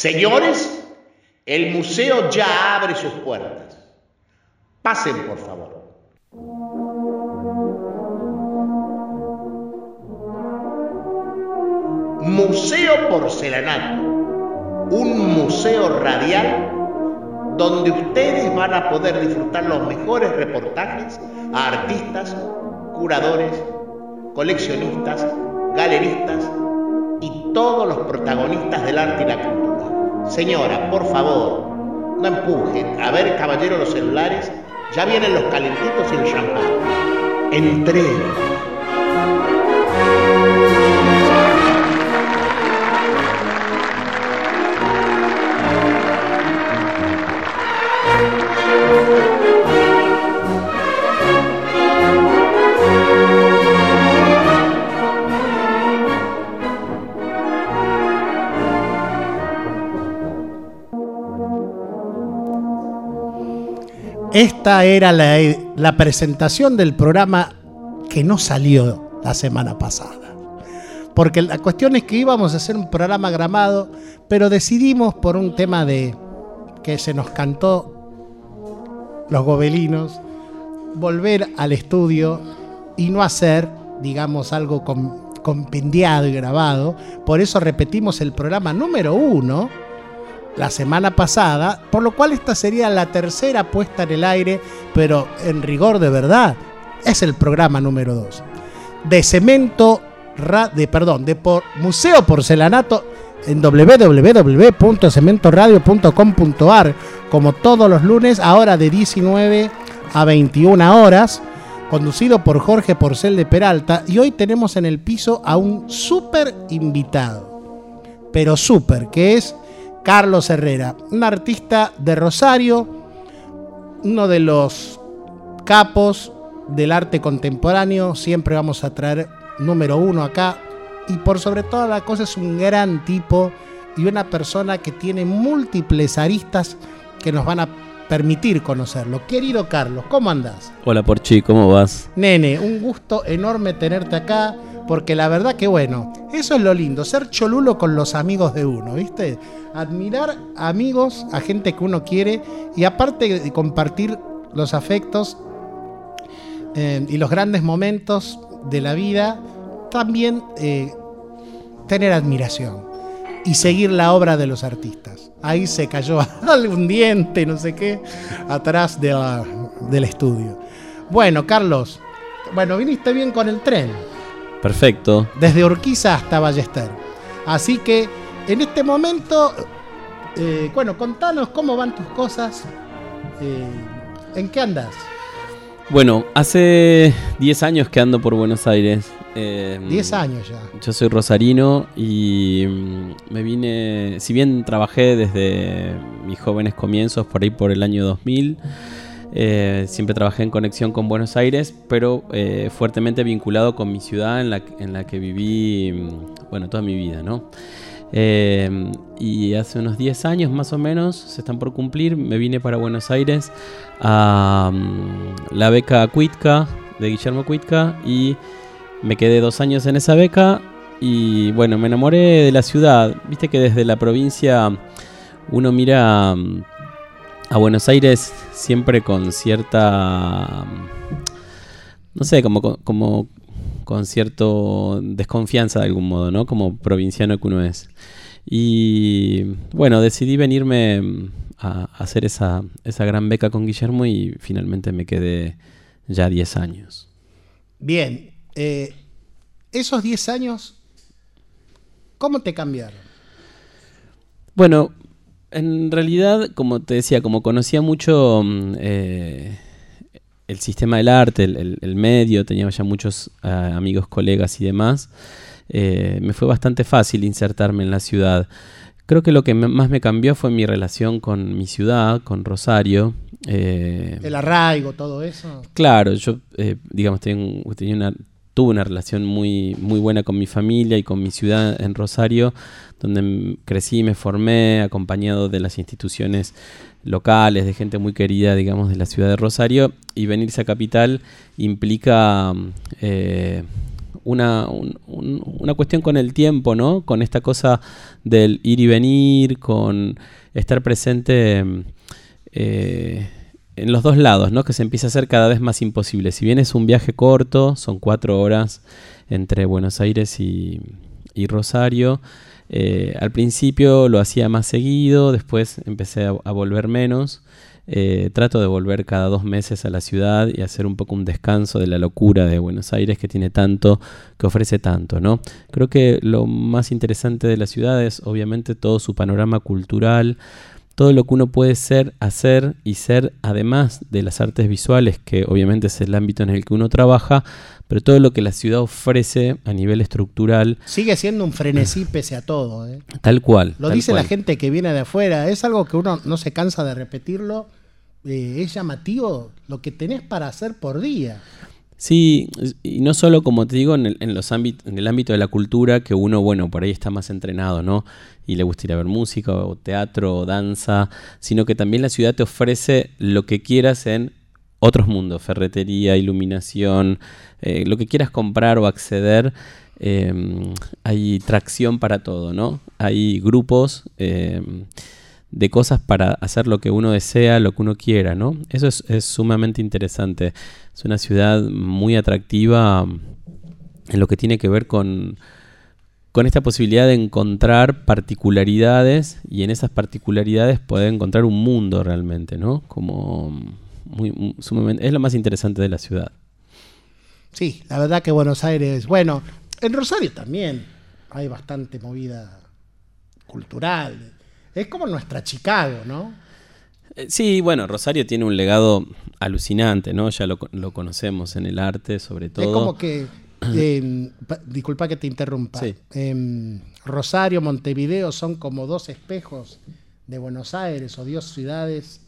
Señores, el museo ya abre sus puertas. Pasen, por favor. Museo Porcelanato, un museo radial donde ustedes van a poder disfrutar los mejores reportajes a artistas, curadores, coleccionistas, galeristas y todos los protagonistas del arte y la cultura. Señora, por favor, no empujen. A ver, caballero, los celulares. Ya vienen los calentitos y el champán. Entré. Esta era la, presentación del programa que no salió la semana pasada. Porque la cuestión es que íbamos a hacer un programa gramado, pero decidimos por un tema de que se nos cantó los gobelinos, volver al estudio y no hacer, digamos, algo com- compendiado y grabado. Por eso repetimos el programa número uno la semana pasada, por lo cual esta sería la tercera puesta en el aire, pero en rigor de verdad es el programa número 2. De cemento, de perdón, de por, Museo Porcelanato en www.cementoradio.com.ar, como todos los lunes, ahora de 19 a 21 horas, conducido por Jorge Porcel de Peralta, y hoy tenemos en el piso a un súper invitado, pero súper, que es Carlos Herrera, un artista de Rosario, uno de los capos del arte contemporáneo, siempre vamos a traer número uno acá, y por sobre todas las cosas es un gran tipo y una persona que tiene múltiples aristas que nos van a permitir conocerlo. Querido Carlos, ¿cómo andás? Hola Porchi, ¿cómo vas? Nene, un gusto enorme tenerte acá, porque la verdad que bueno, eso es lo lindo, ser cholulo con los amigos de uno, ¿viste? Admirar amigos, a gente que uno quiere, y aparte de compartir los afectos eh, y los grandes momentos de la vida, también eh, tener admiración y seguir la obra de los artistas. Ahí se cayó algún diente, no sé qué, atrás del estudio. Bueno, Carlos, bueno, viniste bien con el tren, Perfecto. desde Urquiza hasta Ballester. Así que en este momento, eh, bueno, contanos cómo van tus cosas, eh, en qué andas. Bueno, hace 10 años que ando por Buenos Aires. eh, 10 años ya. Yo soy rosarino y mm, me vine, si bien trabajé desde mis jóvenes comienzos, por ahí por el año 2000, eh, siempre trabajé en conexión con Buenos Aires, pero eh, fuertemente vinculado con mi ciudad en la, en la que viví, mm, bueno, toda mi vida, ¿no? Eh, y hace unos 10 años más o menos, se están por cumplir, me vine para Buenos Aires a mm, la beca Cuitca de Guillermo Cuitca y me quedé dos años en esa beca y bueno, me enamoré de la ciudad. Viste que desde la provincia uno mira mm, a Buenos Aires siempre con cierta, mm, no sé, como, como con cierto desconfianza de algún modo, ¿no? Como provinciano que uno es. Y bueno, decidí venirme mm, a, a hacer esa, esa gran beca con Guillermo y finalmente me quedé ya 10 años. Bien, eh, esos 10 años, ¿cómo te cambiaron? Bueno, en realidad, como te decía, como conocía mucho mm, eh, el sistema del arte, el, el- el medio, tenía ya muchos eh, amigos, colegas y demás, eh, me fue bastante fácil insertarme en la ciudad. Creo que lo que me- más me cambió fue mi relación con mi ciudad, con Rosario. eh, El arraigo, todo eso. Claro, yo, eh, digamos, tengo- tenía una, tuve una relación muy, muy buena con mi familia y con mi ciudad en Rosario, donde crecí me formé, acompañado de las instituciones locales, de gente muy querida, digamos, de la ciudad de Rosario. Y venirse a Capital implica mm, eh, una, una cuestión con el tiempo, ¿no? Con esta cosa del ir y venir, con estar presente eh, en los dos lados, ¿no? Que se empieza a hacer cada vez más imposible. Si bien es un viaje corto, son cuatro horas entre Buenos Aires y, Rosario. Eh, al principio lo hacía más seguido, después empecé a volver menos. Eh, trato de volver cada dos meses a la ciudad y hacer un poco un descanso de la locura de Buenos Aires que tiene tanto, que ofrece tanto, ¿no? Creo que lo más interesante de la ciudad es obviamente todo su panorama cultural, todo lo que uno puede ser, hacer y ser, además de las artes visuales, que obviamente es el ámbito en el que uno trabaja, pero todo lo que la ciudad ofrece a nivel estructural. Sigue siendo un frenesí pese a todo. ¿eh? Tal cual. Lo dice la gente que viene de afuera, es algo que uno no se cansa de repetirlo eh, es llamativo lo que tenés para hacer por día. Sí, y no solo, como te digo, en el, los ámbitos, en el ámbito de la cultura, que uno, bueno, por ahí está más entrenado, ¿no? Y le gusta ir a ver música, o teatro, o danza, sino que también la ciudad te ofrece lo que quieras en otros mundos, ferretería, iluminación, eh, lo que quieras comprar o acceder. Em, hay tracción para todo, ¿no? Hay grupos. Em, de cosas para hacer lo que uno desea, lo que uno quiera, ¿no? Eso es, sumamente interesante. Es una ciudad muy atractiva en lo que tiene que ver con, con esta posibilidad de encontrar particularidades y en esas particularidades poder encontrar un mundo realmente, ¿no? Como muy, sumamente, es lo más interesante de la ciudad. Sí, la verdad que Buenos Aires, bueno, en Rosario también hay bastante movida cultural, es como nuestra Chicago, ¿no? Eh, sí, bueno, Rosario tiene un legado alucinante, ¿no? Ya lo, conocemos en el arte, sobre todo. Es como que, em, disculpa que te interrumpa, em, Rosario, Montevideo son como dos espejos de Buenos Aires o dos ciudades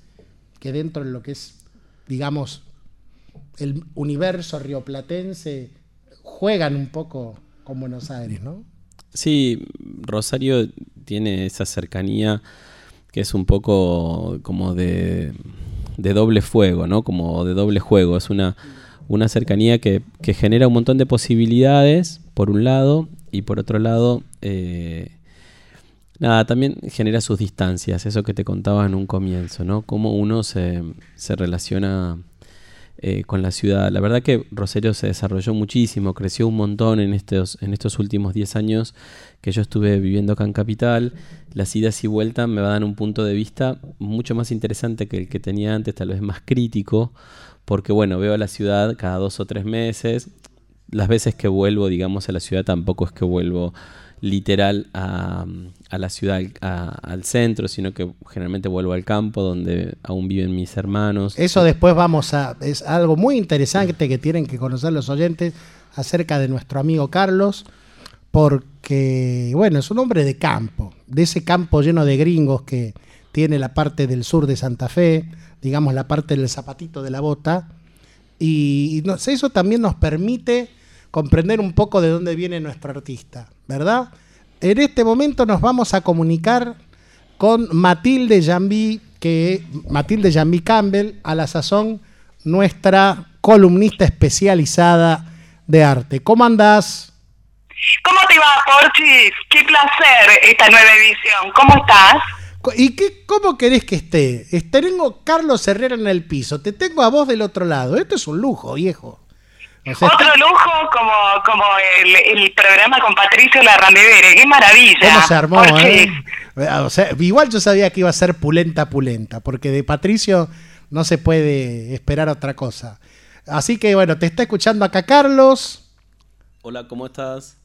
que dentro de lo que es, digamos, el universo rioplatense juegan un poco con Buenos Aires, ¿no? Sí, Rosario tiene esa cercanía que es un poco como de, doble fuego, ¿no? Como de doble juego. Es una, una cercanía que, genera un montón de posibilidades, por un lado, y por otro lado, eh, nada, también genera sus distancias, eso que te contaba en un comienzo, ¿no? Cómo uno se, se relaciona eh, con la ciudad. La verdad que Rosario se desarrolló muchísimo, creció un montón en estos, últimos 10 años que yo estuve viviendo acá en Capital. Las idas y vueltas me dar un punto de vista mucho más interesante que el que tenía antes, tal vez más crítico, porque bueno, veo a la ciudad cada dos o tres meses. Las veces que vuelvo, digamos, a la ciudad tampoco es que vuelvo literal a, la ciudad, al centro, sino que generalmente vuelvo al campo donde aún viven mis hermanos. Eso después vamos a... Es algo muy interesante que tienen que conocer los oyentes acerca de nuestro amigo Carlos, porque, bueno, es un hombre de campo, de ese campo lleno de gringos que tiene la parte del sur de Santa Fe, digamos la parte del zapatito de la bota, y, eso también nos permite comprender un poco de dónde viene nuestro artista, ¿verdad? En este momento nos vamos a comunicar con Matilde Jambi, que Matilde Jambi Campbell, a la sazón nuestra columnista especializada de arte. ¿Cómo andás? ¿Cómo te va, Porchis? Qué placer esta nueva edición. ¿Cómo estás? ¿Y qué, cómo querés que esté? Tengo Carlos Herrera en el piso, te tengo a vos del otro lado. Esto es un lujo, viejo. Otro lujo como, como el, programa con Patricio Larrandevere, qué maravilla. ¿Cómo se armó? Eh? igual yo sabía que iba a ser pulenta, pulenta, porque de Patricio no se puede esperar otra cosa. Así que bueno, te está escuchando acá Carlos. Hola, ¿cómo estás?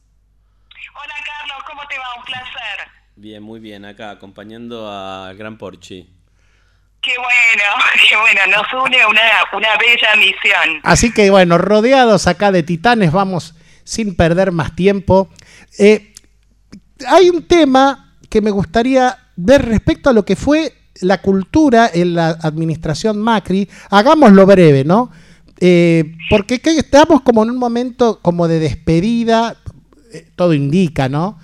Hola Carlos, ¿cómo te va? Un placer. Bien, muy bien, acá acompañando al Gran Porchi. Qué bueno, qué bueno, nos une una, una bella misión. Así que bueno, rodeados acá de titanes, vamos sin perder más tiempo. Eh, hay un tema que me gustaría ver respecto a lo que fue la cultura en la administración Macri. Hagámoslo breve, ¿no? Eh, porque estamos como en un momento como de despedida, eh, todo indica, ¿no?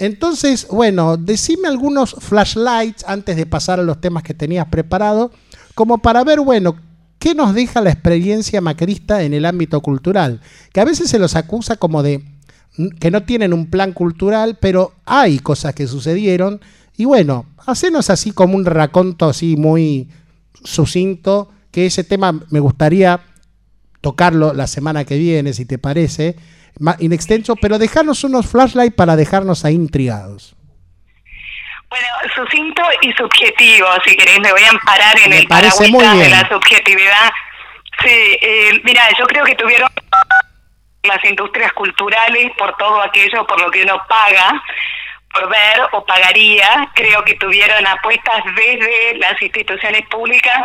Entonces, bueno, decime algunos flashlights antes de pasar a los temas que tenías preparado, como para ver, bueno, ¿qué nos deja la experiencia macrista en el ámbito cultural? Que a veces se los acusa como de que no tienen un plan cultural, pero hay cosas que sucedieron. Y bueno, hacenos así como un raconto así muy sucinto, que ese tema me gustaría tocarlo la semana que viene, si te parece, in extenso, pero dejarnos unos flashlights para dejarnos ahí intrigados. Bueno, sucinto y subjetivo, si querés, me voy a amparar en el parece muy bien. de la subjetividad. Sí, eh, mira, yo creo que tuvieron las industrias culturales por todo aquello por lo que uno paga por ver o pagaría, creo que tuvieron apuestas desde las instituciones públicas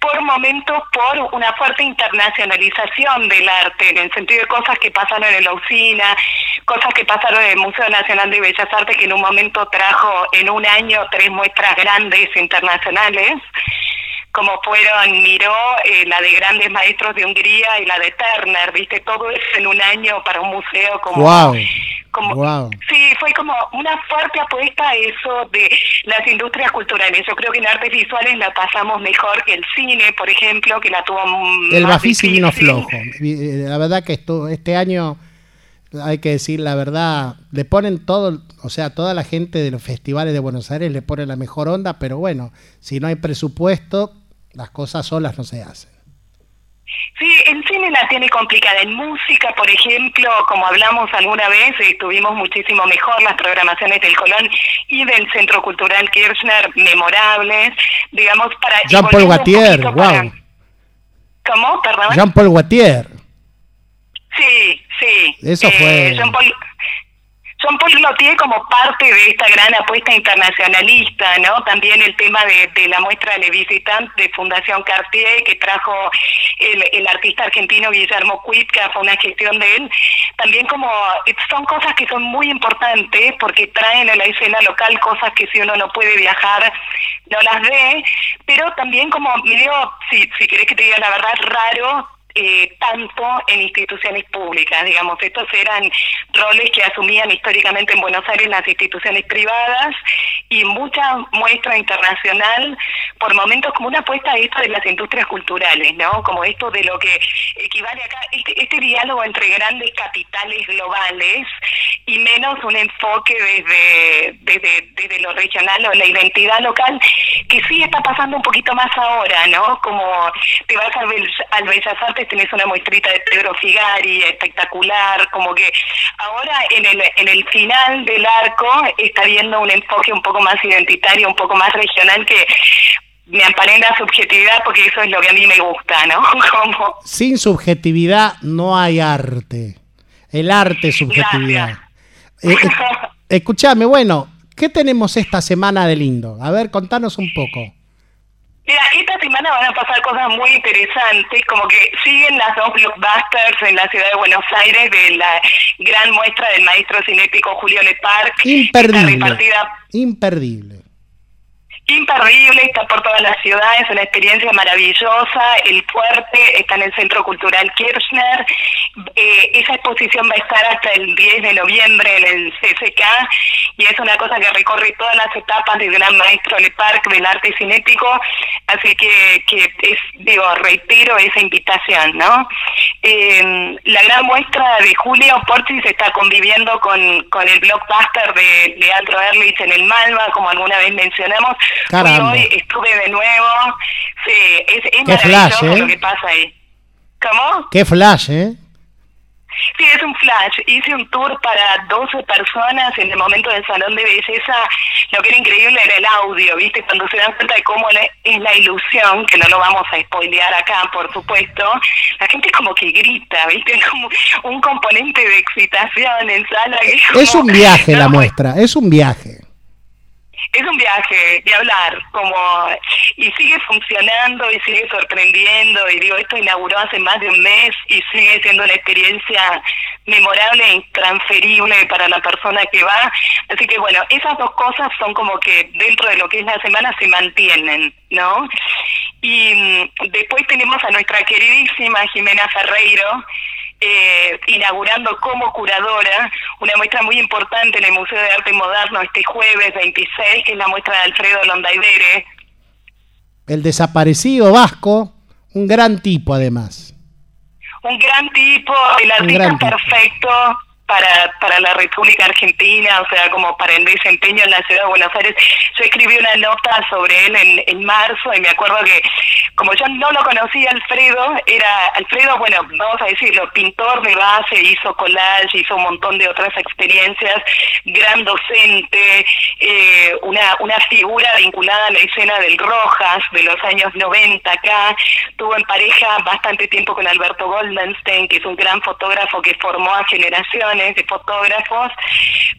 por momentos por una fuerte internacionalización del arte, en el sentido de cosas que pasaron en la usina, cosas que pasaron en el Museo Nacional de Bellas Artes, que en un momento trajo en un año tres muestras grandes internacionales como fueron Miró, eh, la de grandes maestros de Hungría y la de Turner, viste, todo eso en un año para un museo como... Wow. Como, Sí, fue como una fuerte apuesta a eso de las industrias culturales. Yo creo que en artes visuales la pasamos mejor que el cine, por ejemplo, que la tuvo El Bafisi vino flojo. Eh, la verdad que esto, este año, hay que decir la verdad, le ponen todo, o sea, toda la gente de los festivales de Buenos Aires le pone la mejor onda, pero bueno, si no hay presupuesto, las cosas solas no se hacen. Sí, el cine la tiene complicada. En música, por ejemplo, como hablamos alguna vez, estuvimos muchísimo mejor las programaciones del Colón y del Centro Cultural Kirchner, memorables, digamos, para... Jean-Paul Guatier, wow. ¿Cómo? Perdón. Jean-Paul Guatier. Sí, sí. Eso eh, fue... Jean-Paul son Paul tiene como parte de esta gran apuesta internacionalista, ¿no? También el tema de, la muestra de Visitant de Fundación Cartier que trajo el, artista argentino Guillermo Cuitca, fue una gestión de él. También como son cosas que son muy importantes porque traen a la escena local cosas que si uno no puede viajar no las ve, pero también como medio, si, si querés que te diga la verdad, raro eh, tanto en instituciones públicas, digamos, estos eran roles que asumían históricamente en Buenos Aires las instituciones privadas y mucha muestra internacional, por momentos como una apuesta a esto de las industrias culturales, ¿no? Como esto de lo que equivale acá, este, este diálogo entre grandes capitales globales y menos un enfoque desde, desde, desde lo regional o la identidad local, que sí está pasando un poquito más ahora, ¿no? Como te vas al, al Bellas Artes tenés una muestrita de Pedro Figari espectacular, como que ahora en el, en el final del arco está viendo un enfoque un poco más identitario, un poco más regional que me amparé en la subjetividad porque eso es lo que a mí me gusta, ¿no? Como... Sin subjetividad no hay arte. El arte es subjetividad. Eh, eh, escuchame, bueno, ¿qué tenemos esta semana de lindo? A ver, contanos un poco. Mira, esta semana van a pasar cosas muy interesantes, como que siguen las dos blockbusters en la ciudad de Buenos Aires de la gran muestra del maestro cinético Julio Leparc. Imperdible. Imperdible imperdible, está por toda la ciudad, es una experiencia maravillosa. El fuerte está en el Centro Cultural Kirchner. Eh, esa exposición va a estar hasta el 10 de noviembre en el CCK y es una cosa que recorre todas las etapas del gran maestro Le Parc del arte cinético. Así que, que es, digo, reitero esa invitación, ¿no? Eh, la gran muestra de Julio Portis está conviviendo con, con el blockbuster de Leandro Erlich en el Malva, como alguna vez mencionamos Caramba. Hoy estuve de nuevo. Sí, es, es Qué flash, ¿eh? lo que pasa ahí. ¿Cómo? Qué flash, ¿eh? Sí, es un flash. Hice un tour para 12 personas en el momento del salón de belleza. Lo que era increíble era el audio, ¿viste? Cuando se dan cuenta de cómo es la ilusión, que no lo vamos a spoilear acá, por supuesto, la gente como que grita, ¿viste? Como un componente de excitación en sala. es un viaje la muestra, es un viaje es un viaje de hablar, como y sigue funcionando y sigue sorprendiendo y digo, esto inauguró hace más de un mes y sigue siendo una experiencia memorable e intransferible para la persona que va. Así que bueno, esas dos cosas son como que dentro de lo que es la semana se mantienen, ¿no? Y mm, después tenemos a nuestra queridísima Jimena Ferreiro, eh, inaugurando como curadora una muestra muy importante en el Museo de Arte Moderno este jueves 26, que es la muestra de Alfredo Londaidere. El desaparecido vasco, Un gran tipo, además. Un gran tipo, el artista perfecto para, para la República Argentina, o sea, como para el desempeño en la ciudad de Buenos Aires. Yo escribí una nota sobre él en, en marzo y me acuerdo que, como yo no lo conocía, Alfredo, era, Alfredo, bueno, vamos a decirlo, pintor de base, hizo collage, hizo un montón de otras experiencias, gran docente, eh, una, una figura vinculada a la escena del Rojas de los años 90 acá, tuvo en pareja bastante tiempo con Alberto Goldenstein, que es un gran fotógrafo que formó a generaciones de fotógrafos,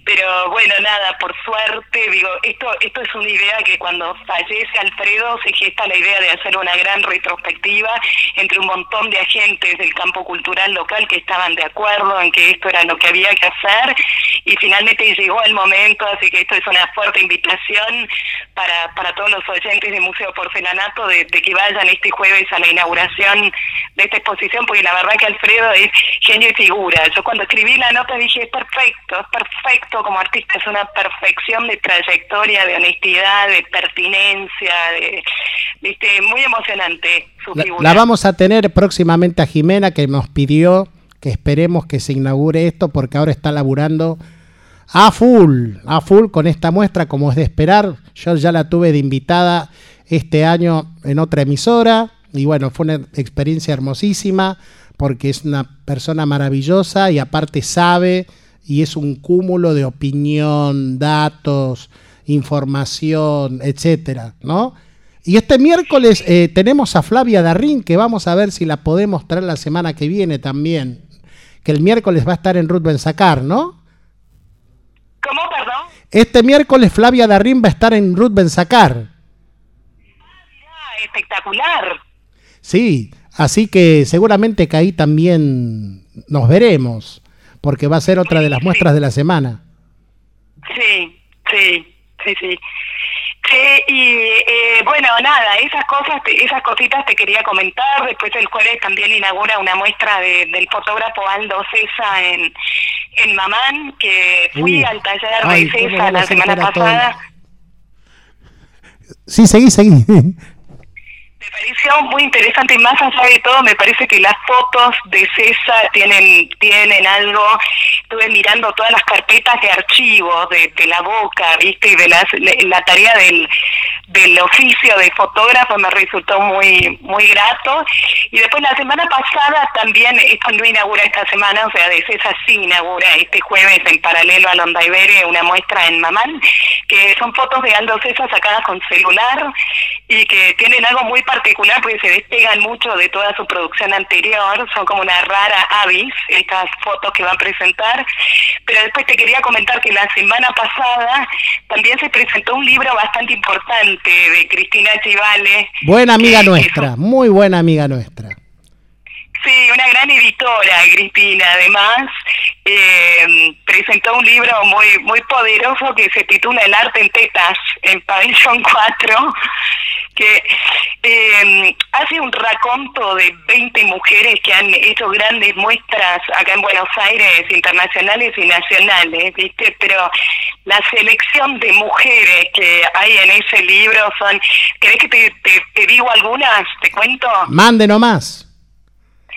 pero bueno, nada, por suerte, digo, esto, esto es una idea que cuando fallece Alfredo se gesta la idea de hacer una gran retrospectiva entre un montón de agentes del campo cultural local que estaban de acuerdo en que esto era lo que había que hacer y finalmente llegó el momento, así que esto es una fuerte invitación para, para todos los oyentes de Museo Porcelanato de, de que vayan este jueves a la inauguración de esta exposición, porque la verdad que Alfredo es genio y figura. Yo cuando escribí la nota dije, es perfecto, es perfecto como artista, es una perfección de trayectoria, de honestidad, de pertinencia, de, viste, muy emocionante su la, figura. La vamos a tener próximamente a Jimena, que nos pidió que esperemos que se inaugure esto, porque ahora está laburando a full, a full con esta muestra, como es de esperar. Yo ya la tuve de invitada este año en otra emisora, y bueno, fue una experiencia hermosísima porque es una persona maravillosa y aparte sabe y es un cúmulo de opinión, datos, información, etcétera, ¿no? Y este miércoles eh, tenemos a Flavia Darrín, que vamos a ver si la podemos traer la semana que viene también. Que el miércoles va a estar en Ruth Benzacar, ¿no? ¿Cómo, perdón? Este miércoles Flavia Darrín va a estar en Ruth Benzacar. Ah, espectacular. Sí, así que seguramente que ahí también nos veremos, porque va a ser otra de las muestras de la semana. Sí, sí, sí, sí. Sí, y eh, bueno, nada, esas cosas, esas cositas te quería comentar. Después el jueves también inaugura una muestra de, del fotógrafo Aldo Cesa en, en Mamán, que fui al taller ay, de vamos la semana todo. pasada. Sí, seguí, seguí. Pareció muy interesante y más allá de todo me parece que las fotos de César tienen tienen algo. Estuve mirando todas las carpetas de archivos de, la boca, viste, y de las, la tarea del, del oficio de fotógrafo me resultó muy muy grato. Y después la semana pasada también, esto no inaugura esta semana, o sea, de César sí inaugura este jueves en paralelo a Londaibere una muestra en Mamán, que son fotos de Aldo César sacadas con celular y que tienen algo muy particular porque se despegan mucho de toda su producción anterior, son como una rara avis estas fotos que van a presentar, pero después te quería comentar que la semana pasada también se presentó un libro bastante importante de Cristina Chivale. Buena amiga que- que nuestra, muy buena amiga nuestra. Sí, una gran editora, Cristina. Además, eh, presentó un libro muy muy poderoso que se titula El arte en tetas, en Pabellón 4, que eh, hace un raconto de 20 mujeres que han hecho grandes muestras acá en Buenos Aires, internacionales y nacionales, ¿viste? Pero la selección de mujeres que hay en ese libro son... ¿Querés que te, te, te digo algunas? ¿Te cuento? Mande nomás.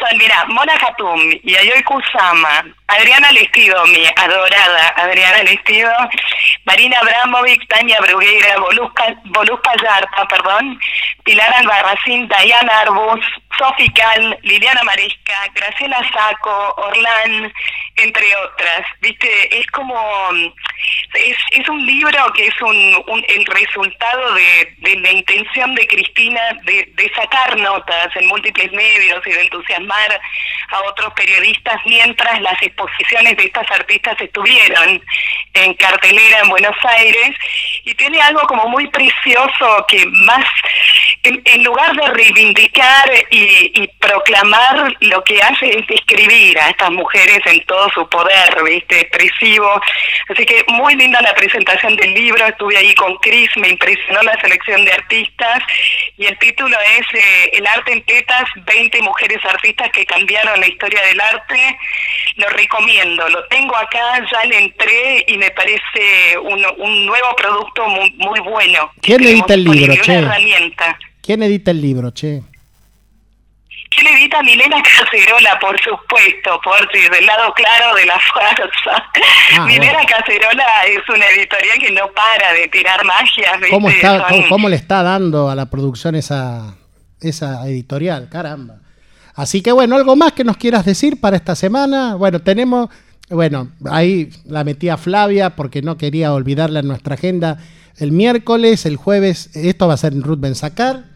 Son, Mona Hatum, Yayoi Kusama, Adriana Lestido, mi adorada Adriana Lestido, Marina Abramovic, Tania Bruguera, Voluz Pallarta, perdón, Pilar Albarracín, Diana Arbus, Sofi Cal, Liliana Maresca, Graciela Saco, Orlán, entre otras. Viste, es como, es, es un libro que es un, el resultado de, de la intención de Cristina de, de sacar notas en múltiples medios y de a otros periodistas mientras las exposiciones de estas artistas estuvieron en cartelera en Buenos Aires. Y tiene algo como muy precioso que más en, en lugar de reivindicar y, y proclamar lo que hace es describir a estas mujeres en todo su poder, viste, expresivo. Así que muy linda la presentación del libro, estuve ahí con Cris, me impresionó la selección de artistas y el título es eh, El arte en tetas, 20 mujeres artistas que cambiaron la historia del arte. Lo recomiendo, lo tengo acá, ya le entré y me parece un, un nuevo producto muy, muy bueno. ¿Quién edita el libro, che? Una herramienta. ¿Quién edita el libro, che? edita Milena Cacerola, por supuesto, por si del lado claro de la fuerza. Ah, Milena Cacerola es una editorial que no para de tirar magias. ¿viste? ¿Cómo, está, Son- cómo, cómo le está dando a la producción esa, esa editorial? Caramba. Así que bueno, algo más que nos quieras decir para esta semana. Bueno, tenemos, bueno, ahí la metí a Flavia porque no quería olvidarla en nuestra agenda. El miércoles, el jueves, esto va a ser en Ruth Benzacar.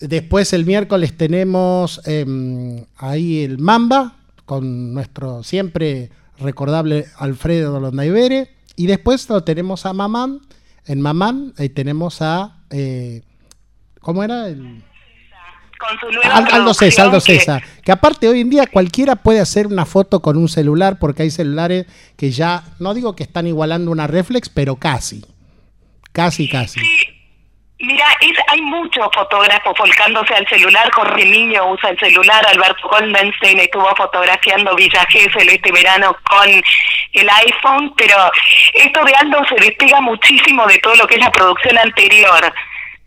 Después el miércoles tenemos em, ahí el Mamba con nuestro siempre recordable Alfredo Londaibere. Y después lo tenemos a Mamán. En Mamán ahí tenemos a... eh, ¿Cómo era? El, con su nueva Al- Aldo César, Aldo que- César. Que aparte hoy en día cualquiera puede hacer una foto con un celular porque hay celulares que ya, no digo que están igualando una reflex, pero casi. Casi, casi. Sí, mira, es, hay muchos fotógrafos volcándose al celular. Jorge Niño usa el celular. Alberto Goldenstein estuvo fotografiando Villa Gesell este verano con el iPhone. Pero esto de Aldo se despega muchísimo de todo lo que es la producción anterior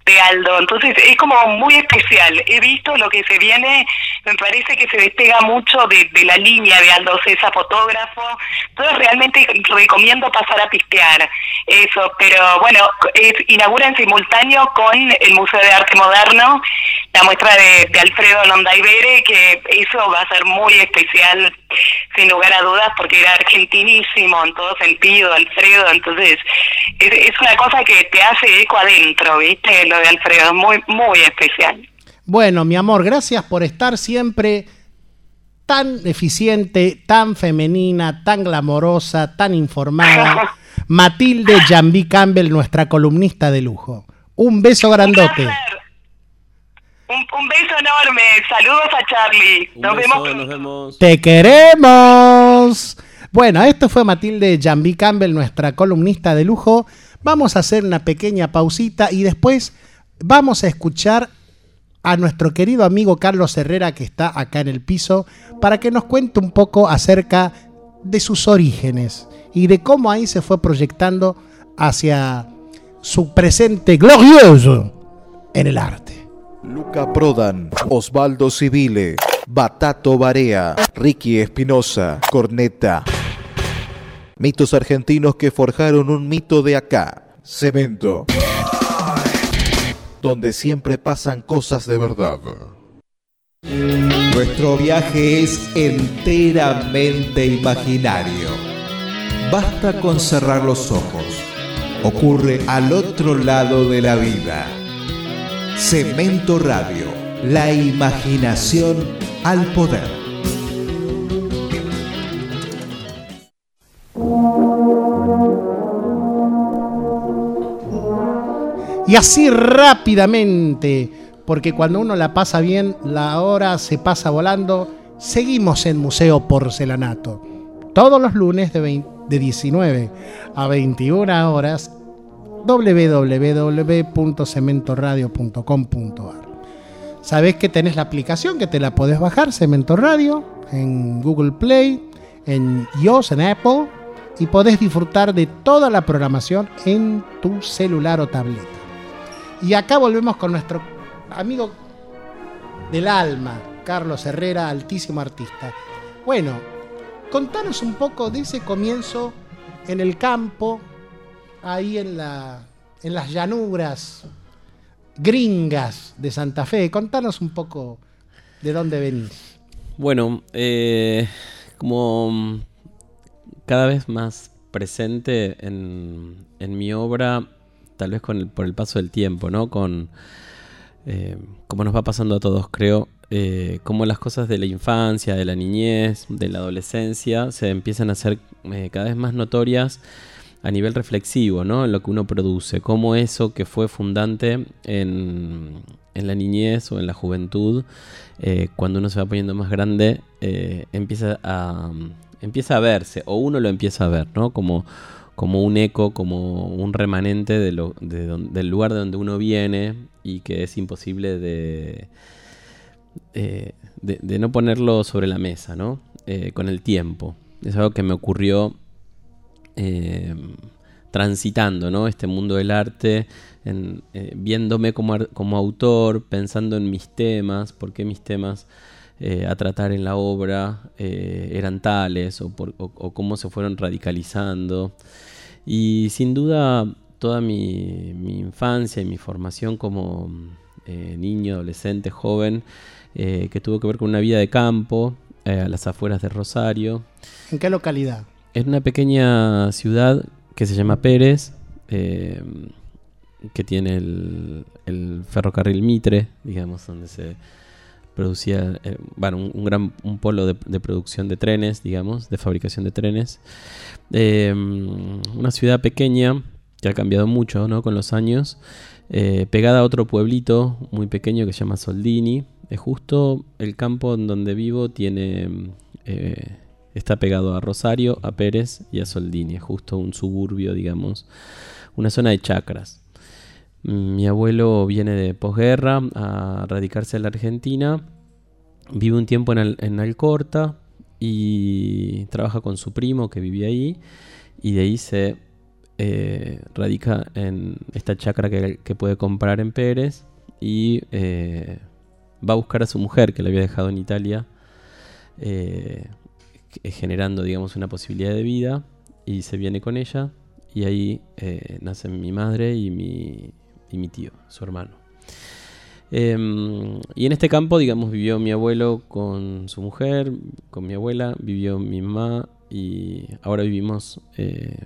de Aldo. Entonces es como muy especial. He visto lo que se viene, me parece que se despega mucho de, la línea de Aldo César, fotógrafo. Entonces realmente recomiendo pasar a pistear eso. Pero bueno, es, inaugura en simultáneo con el Museo de Arte Moderno la muestra de, de Alfredo Londaibere, que eso va a ser muy especial, sin lugar a dudas, porque era argentinísimo en todo sentido, Alfredo. Entonces es, es una cosa que te hace eco adentro, ¿viste? Lo de Alfredo, muy, muy especial. Bueno, mi amor, gracias por estar siempre tan eficiente, tan femenina, tan glamorosa, tan informada. Matilde Jambi Campbell, nuestra columnista de lujo. Un beso Un grandote. placer. Un, un beso enorme. Saludos a Charlie. Nos beso, vemos nos vemos. Te queremos. Bueno, esto fue Matilde Jambi Campbell, nuestra columnista de lujo. Vamos a hacer una pequeña pausita y después vamos a escuchar a nuestro querido amigo Carlos Herrera que está acá en el piso para que nos cuente un poco acerca de sus orígenes y de cómo ahí se fue proyectando hacia su presente glorioso en el arte. Luca Prodan, Osvaldo Civile, Batato Barea, Ricky Espinosa, Corneta. Mitos argentinos que forjaron un mito de acá. Cemento. Donde siempre pasan cosas de verdad. Nuestro viaje es enteramente imaginario. Basta con cerrar los ojos. Ocurre al otro lado de la vida. Cemento Radio, la imaginación al poder. Y así rápidamente, porque cuando uno la pasa bien, la hora se pasa volando, seguimos en Museo Porcelanato. Todos los lunes de, 20 de 19 a 21 horas, www.cementoradio.com.ar. Sabés que tenés la aplicación que te la podés bajar, Cemento Radio, en Google Play, en iOS, en Apple, y podés disfrutar de toda la programación en tu celular o tableta. Y acá volvemos con nuestro amigo del alma, Carlos Herrera, altísimo artista. Bueno, contanos un poco de ese comienzo en el campo, ahí en, la, en las llanuras gringas de Santa Fe. Contanos un poco de dónde venís. Bueno, eh, como cada vez más presente en, en mi obra, tal vez con por el paso del tiempo, ¿no? Con eh, como nos va pasando a todos, creo, eh, cómo las cosas de la infancia, de la niñez, de la adolescencia, se empiezan a hacer eh, cada vez más notorias a nivel reflexivo, ¿no? En lo que uno produce, cómo eso que fue fundante en, en la niñez o en la juventud, eh, cuando uno se va poniendo más grande, eh, empieza, a, empieza a verse, o uno lo empieza a ver, ¿no? Como, como un eco, como un remanente del lugar de donde uno viene y que es imposible de, eh, de, no ponerlo sobre la mesa, ¿no? Eh, con el tiempo. Es algo que me ocurrió eh, transitando, ¿no? Este mundo del arte, viéndome como, como autor, pensando en mis temas, por qué mis temas a tratar en la obra eran tales o, cómo se fueron radicalizando. Y sin duda toda mi, infancia y mi formación como eh, niño, adolescente, joven, que tuvo que ver con una vida de campo a las afueras de Rosario. ¿En qué localidad? En una pequeña ciudad que se llama Pérez, que tiene el, el ferrocarril Mitre, digamos, donde se producía eh, bueno, un, gran un polo de, producción de trenes, digamos, de fabricación de trenes. Em, una ciudad pequeña que ha cambiado mucho ¿no? con los años, eh, pegada a otro pueblito muy pequeño que se llama Soldini. Es justo el campo en donde vivo tiene... Eh, está pegado a Rosario, a Pérez y a Soldini. Es justo un suburbio, digamos, una zona de chacras. Mi abuelo viene de posguerra a radicarse en la Argentina. Vive un tiempo en, Alcorta y trabaja con su primo que vivía ahí. Y de ahí se eh, radica en esta chacra que, puede comprar en Pérez. Y eh, va a buscar a su mujer que le había dejado en Italia. Eh, generando, digamos, una posibilidad de vida. Y se viene con ella. Y ahí nacen mi madre y mi, y mi tío, su hermano. Em, y en este campo, digamos, vivió mi abuelo con su mujer, con mi abuela, vivió mi mamá y ahora vivimos eh,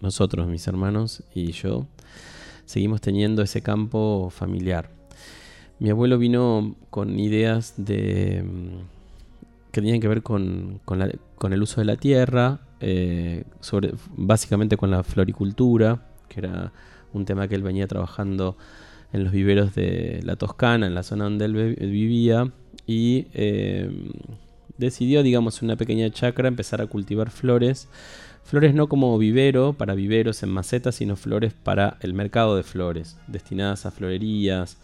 nosotros, mis hermanos y yo. Seguimos teniendo ese campo familiar. Mi abuelo vino con ideas de que tenían que ver con, con, el uso de la tierra, eh, sobre, básicamente con la floricultura, que era un tema que él venía trabajando en los viveros de la Toscana, en la zona donde él vivía, y em, decidió, digamos, en una pequeña chacra empezar a cultivar flores. Flores no como vivero, para viveros en macetas, sino flores para el mercado de flores, destinadas a florerías,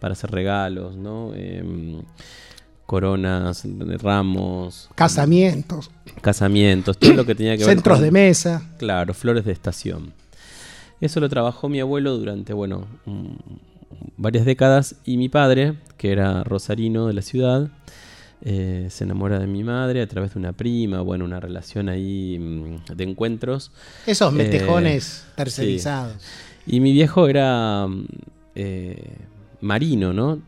para hacer regalos, ¿no? Em, coronas, ramos. Casamientos. Casamientos, todo lo que tenía que ver Centros de mesa. Claro, flores de estación. Eso lo trabajó mi abuelo durante, bueno, varias décadas y mi padre, que era rosarino de la ciudad, eh, se enamora de mi madre a través de una prima, bueno, una relación ahí mm, de encuentros. Esos metejones eh, tercerizados. Y mi viejo era mm, eh, marino, ¿no?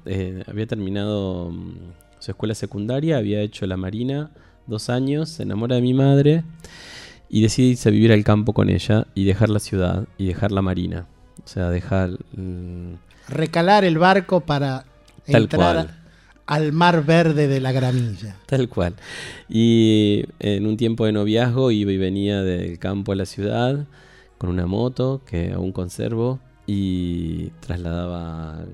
había terminado mm, su escuela secundaria, había hecho la marina dos años, se enamora de mi madre y decide irse a vivir al campo con ella y dejar la ciudad y dejar la marina. O sea, dejar... Recalar el barco para entrar al mar verde de la gramilla. Tal cual. Y en un tiempo de noviazgo iba y venía del campo a la ciudad con una moto que aún conservo y trasladaba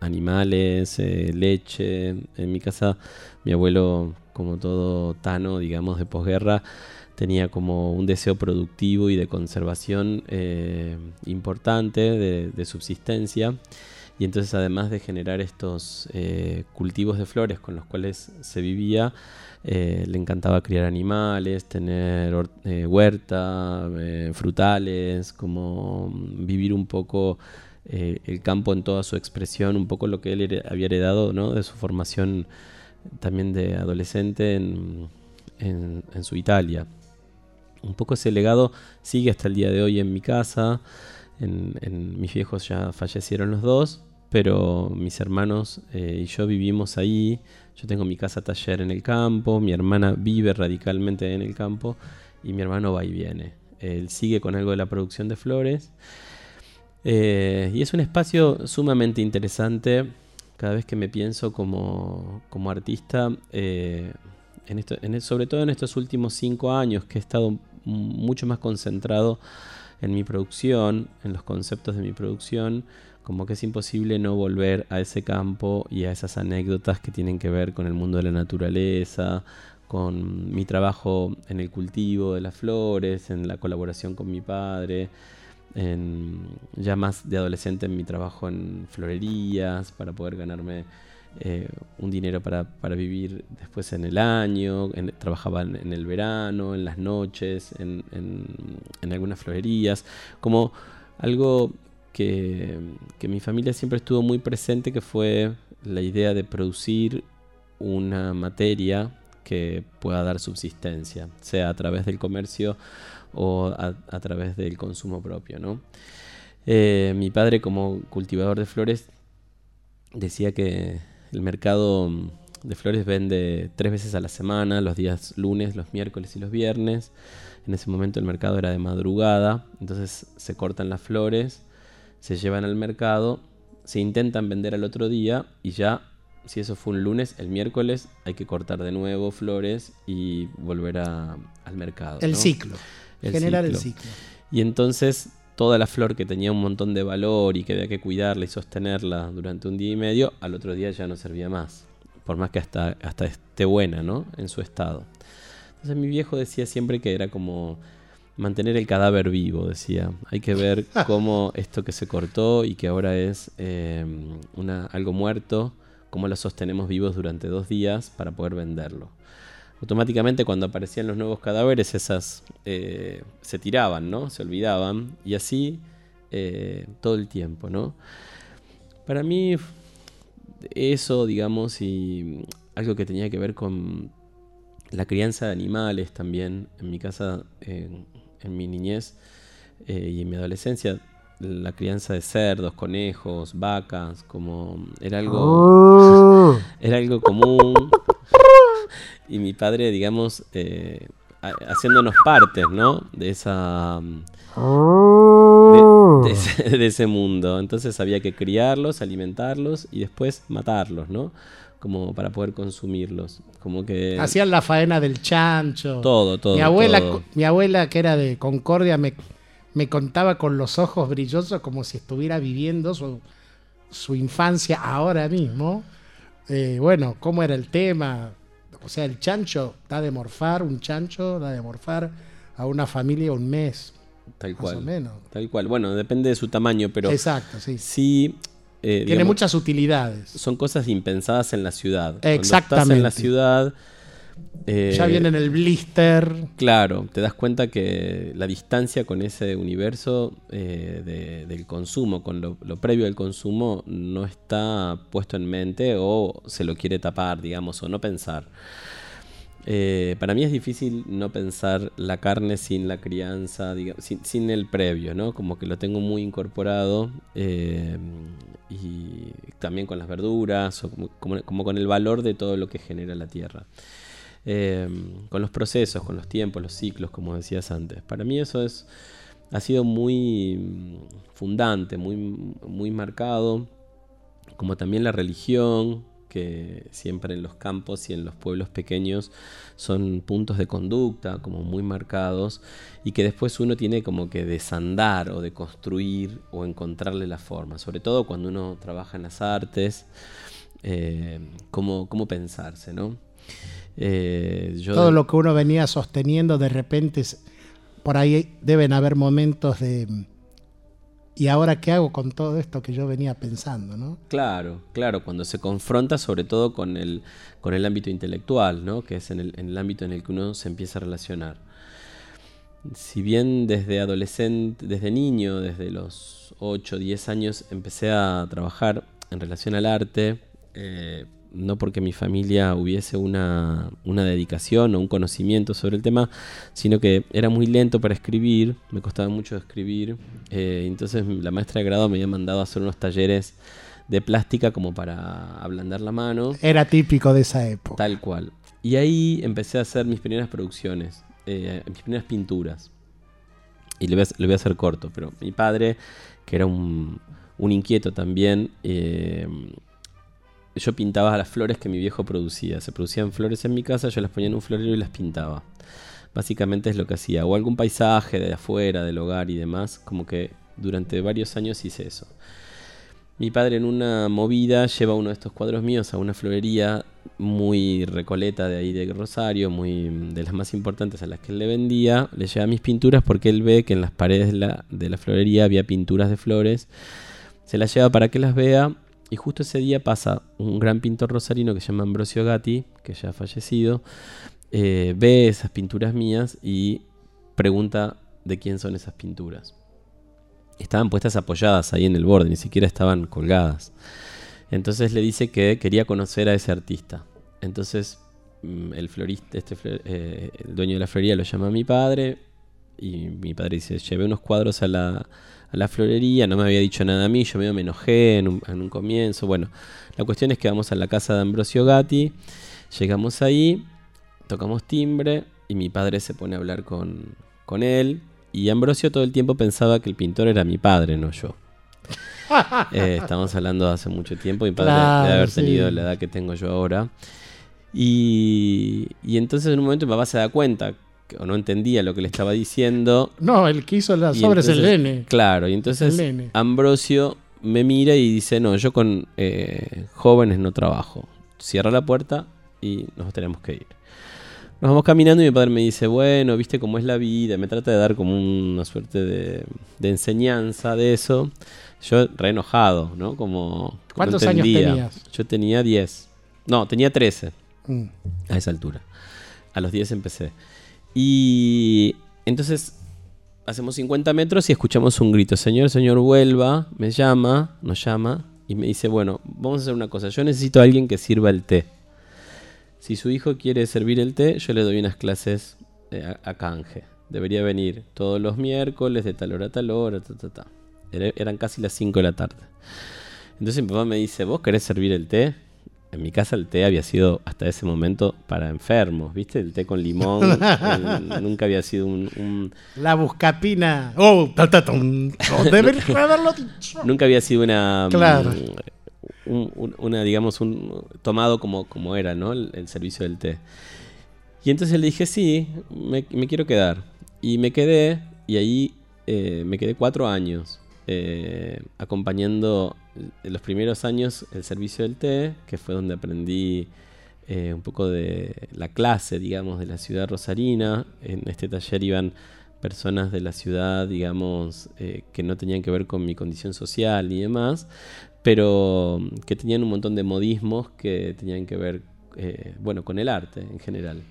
animales, eh, leche. En mi casa, mi abuelo, como todo tano, digamos, de posguerra, tenía como un deseo productivo y de conservación eh, importante, de, subsistencia. Y entonces además de generar estos eh, cultivos de flores con los cuales se vivía, eh, le encantaba criar animales, tener huerta, frutales, como vivir un poco el campo en toda su expresión, un poco lo que él había heredado ¿no? de su formación también de adolescente en, en su Italia un poco ese legado sigue hasta el día de hoy en mi casa. En, mis viejos ya fallecieron los dos, pero mis hermanos eh, y yo vivimos ahí. Yo tengo mi casa taller en el campo, mi hermana vive radicalmente en el campo y mi hermano va y viene. Él sigue con algo de la producción de flores. Eh, y es un espacio sumamente interesante. Cada vez que me pienso como, artista, eh, sobre todo en estos últimos cinco años que he estado mucho más concentrado en mi producción, en los conceptos de mi producción, como que es imposible no volver a ese campo y a esas anécdotas que tienen que ver con el mundo de la naturaleza, con mi trabajo en el cultivo de las flores, en la colaboración con mi padre, en, ya más de adolescente en mi trabajo en florerías para poder ganarme eh, un dinero para, vivir después en el año, trabajaba en, el verano, en las noches, en, algunas florerías, como algo que, mi familia siempre estuvo muy presente, que fue la idea de producir una materia que pueda dar subsistencia, sea a través del comercio o a, través del consumo propio. ¿no? Eh, mi padre como cultivador de flores decía que el mercado de flores vende tres veces a la semana, los días lunes, los miércoles y los viernes. En ese momento el mercado era de madrugada, entonces se cortan las flores, se llevan al mercado, se intentan vender al otro día y ya, si eso fue un lunes, el miércoles hay que cortar de nuevo flores y volver al mercado. El ciclo. generar el ciclo. Y entonces toda la flor que tenía un montón de valor y que había que cuidarla y sostenerla durante un día y medio, al otro día ya no servía más. Por más que hasta, hasta esté buena, ¿no? En su estado. Entonces mi viejo decía siempre que era como mantener el cadáver vivo, decía. Hay que ver cómo esto que se cortó y que ahora es eh, una, algo muerto, cómo lo sostenemos vivos durante dos días para poder venderlo automáticamente cuando aparecían los nuevos cadáveres esas eh, se tiraban, ¿no? Se olvidaban y así eh, todo el tiempo, ¿no? Para mí eso, digamos, y algo que tenía que ver con la crianza de animales también, en mi casa, en, mi niñez eh, y en mi adolescencia, la crianza de cerdos, conejos, vacas, como era algo, oh. era algo común y mi padre, digamos, eh, haciéndonos partes, ¿no? De esa... De, ese, mundo. Entonces había que criarlos, alimentarlos y después matarlos, ¿no? Como para poder consumirlos. Como que... Hacían la faena del chancho. Todo, todo. Mi abuela, Mi abuela que era de Concordia, me, me contaba con los ojos brillosos como si estuviera viviendo su, su infancia ahora mismo. Eh, bueno, cómo era el tema, o sea, el chancho da de morfar, un chancho da de morfar a una familia un mes. Tal cual. Más o menos. Tal cual. Bueno, depende de su tamaño, pero. Exacto, sí. Sí. Eh, Tiene muchas utilidades. Son cosas impensadas en la ciudad. Exactamente. en la ciudad eh, ya viene en el blister. Claro, te das cuenta que la distancia con ese universo eh, del consumo, con lo, previo del consumo, no está puesto en mente o se lo quiere tapar, digamos, o no pensar. Eh, para mí es difícil no pensar la carne sin la crianza, sin, el previo, ¿no? Como que lo tengo muy incorporado y también con las verduras, o como con el valor de todo lo que genera la tierra. Em, con los procesos, con los tiempos, los ciclos, como decías antes. Para mí eso es, ha sido muy mm, fundante, muy, muy marcado, como también la religión, que siempre en los campos y en los pueblos pequeños son puntos de conducta como muy marcados y que después uno tiene como que desandar o de construir o encontrarle la forma, sobre todo cuando uno trabaja en las artes, eh, cómo, cómo pensarse, ¿no? Eh, Todo lo que uno venía sosteniendo, de repente, por ahí deben haber momentos de... ¿Y ahora qué hago con todo esto que yo venía pensando? ¿no? Claro, claro, cuando se confronta sobre todo con el, con el ámbito intelectual, ¿no? que es en el, en el ámbito en el que uno se empieza a relacionar. Si bien desde adolescente, desde niño, desde los 8, 10 años, empecé a trabajar en relación al arte, eh, no porque mi familia hubiese una, dedicación o un conocimiento sobre el tema, sino que era muy lento para escribir, me costaba mucho escribir, eh, entonces la maestra de grado me había mandado a hacer unos talleres de plástica como para ablandar la mano. Era típico de esa época. Tal cual. Y ahí empecé a hacer mis primeras producciones, eh, mis primeras pinturas. Y le voy, a, hacer corto, pero mi padre, que era un, inquieto también, eh, yo pintaba las flores que mi viejo producía. Se producían flores en mi casa, yo las ponía en un florero y las pintaba. Básicamente es lo que hacía. O algún paisaje de afuera, del hogar y demás. Como que durante varios años hice eso. Mi padre en una movida lleva uno de estos cuadros míos a una florería muy recoleta de ahí de Rosario, muy de las más importantes a las que él le vendía. Le lleva mis pinturas porque él ve que en las paredes de la, de la florería había pinturas de flores. Se las lleva para que las vea y justo ese día pasa un gran pintor rosarino que se llama Ambrosio Gatti, que ya ha fallecido, eh, ve esas pinturas mías y pregunta de quién son esas pinturas. Estaban puestas apoyadas ahí en el borde, ni siquiera estaban colgadas. Entonces le dice que quería conocer a ese artista. Entonces, mm, el florista, este eh, el dueño de la florería lo llama a mi padre. Y mi padre dice, llevé unos cuadros a la, a la florería, no me había dicho nada a mí, yo medio me enojé en un, en un comienzo. Bueno, la cuestión es que vamos a la casa de Ambrosio Gatti, llegamos ahí, tocamos timbre y mi padre se pone a hablar con, con él. Y Ambrosio todo el tiempo pensaba que el pintor era mi padre, no yo. Eh, estamos hablando de hace mucho tiempo, mi padre Claro, debe haber sí. tenido la edad que tengo yo ahora. Y, y entonces en un momento mi papá se da cuenta, o no entendía lo que le estaba diciendo. No, el que hizo las obras es el nene. Claro, y entonces. Ambrosio me mira y dice, no, yo con eh, jóvenes no trabajo. Cierra la puerta y nos tenemos que ir. Nos vamos caminando y mi padre me dice, bueno, viste cómo es la vida, me trata de dar como una suerte de, de enseñanza de eso. Yo re enojado, ¿no? Como... ¿Cuántos años tenías? Yo tenía 10. No, tenía 13 Mm. a esa altura. A los 10 empecé. Y entonces hacemos 50 metros y escuchamos un grito. Señor, señor, vuelva. Me llama, nos llama y me dice, bueno, vamos a hacer una cosa. Yo necesito a alguien que sirva el té. Si su hijo quiere servir el té, yo le doy unas clases eh, a, canje. Debería venir todos los miércoles de tal hora a tal hora. Eran casi las 5 de la tarde. Entonces mi papá me dice, ¿vos querés servir el té? En mi casa el té había sido hasta ese momento para enfermos, ¿viste? El té con limón el- nunca había sido un, un- La buscapina. Oh, ta, ta. Oh, haberlo dicho. nunca había sido una Claro. mm, un- un- una digamos un tomado como, como era, ¿no? El, el servicio del té. Y entonces le dije, sí, me, me quiero quedar. Y me quedé, y ahí eh, me quedé cuatro años eh, acompañando en los primeros años el servicio del té, que fue donde aprendí eh, un poco de la clase, digamos, de la ciudad rosarina. En este taller iban personas de la ciudad, digamos, eh, que no tenían que ver con mi condición social ni demás, pero que tenían un montón de modismos que tenían que ver, eh, bueno, con el arte en general.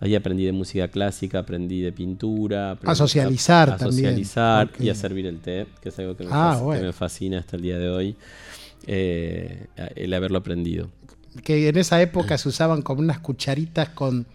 Ahí aprendí de música clásica, aprendí de pintura. aprendí socializar a, a también, socializar y a servir el té, que es algo que me, Ah, que me fascina hasta el día de hoy, eh, el haberlo aprendido. Que en esa época se usaban como unas cucharitas con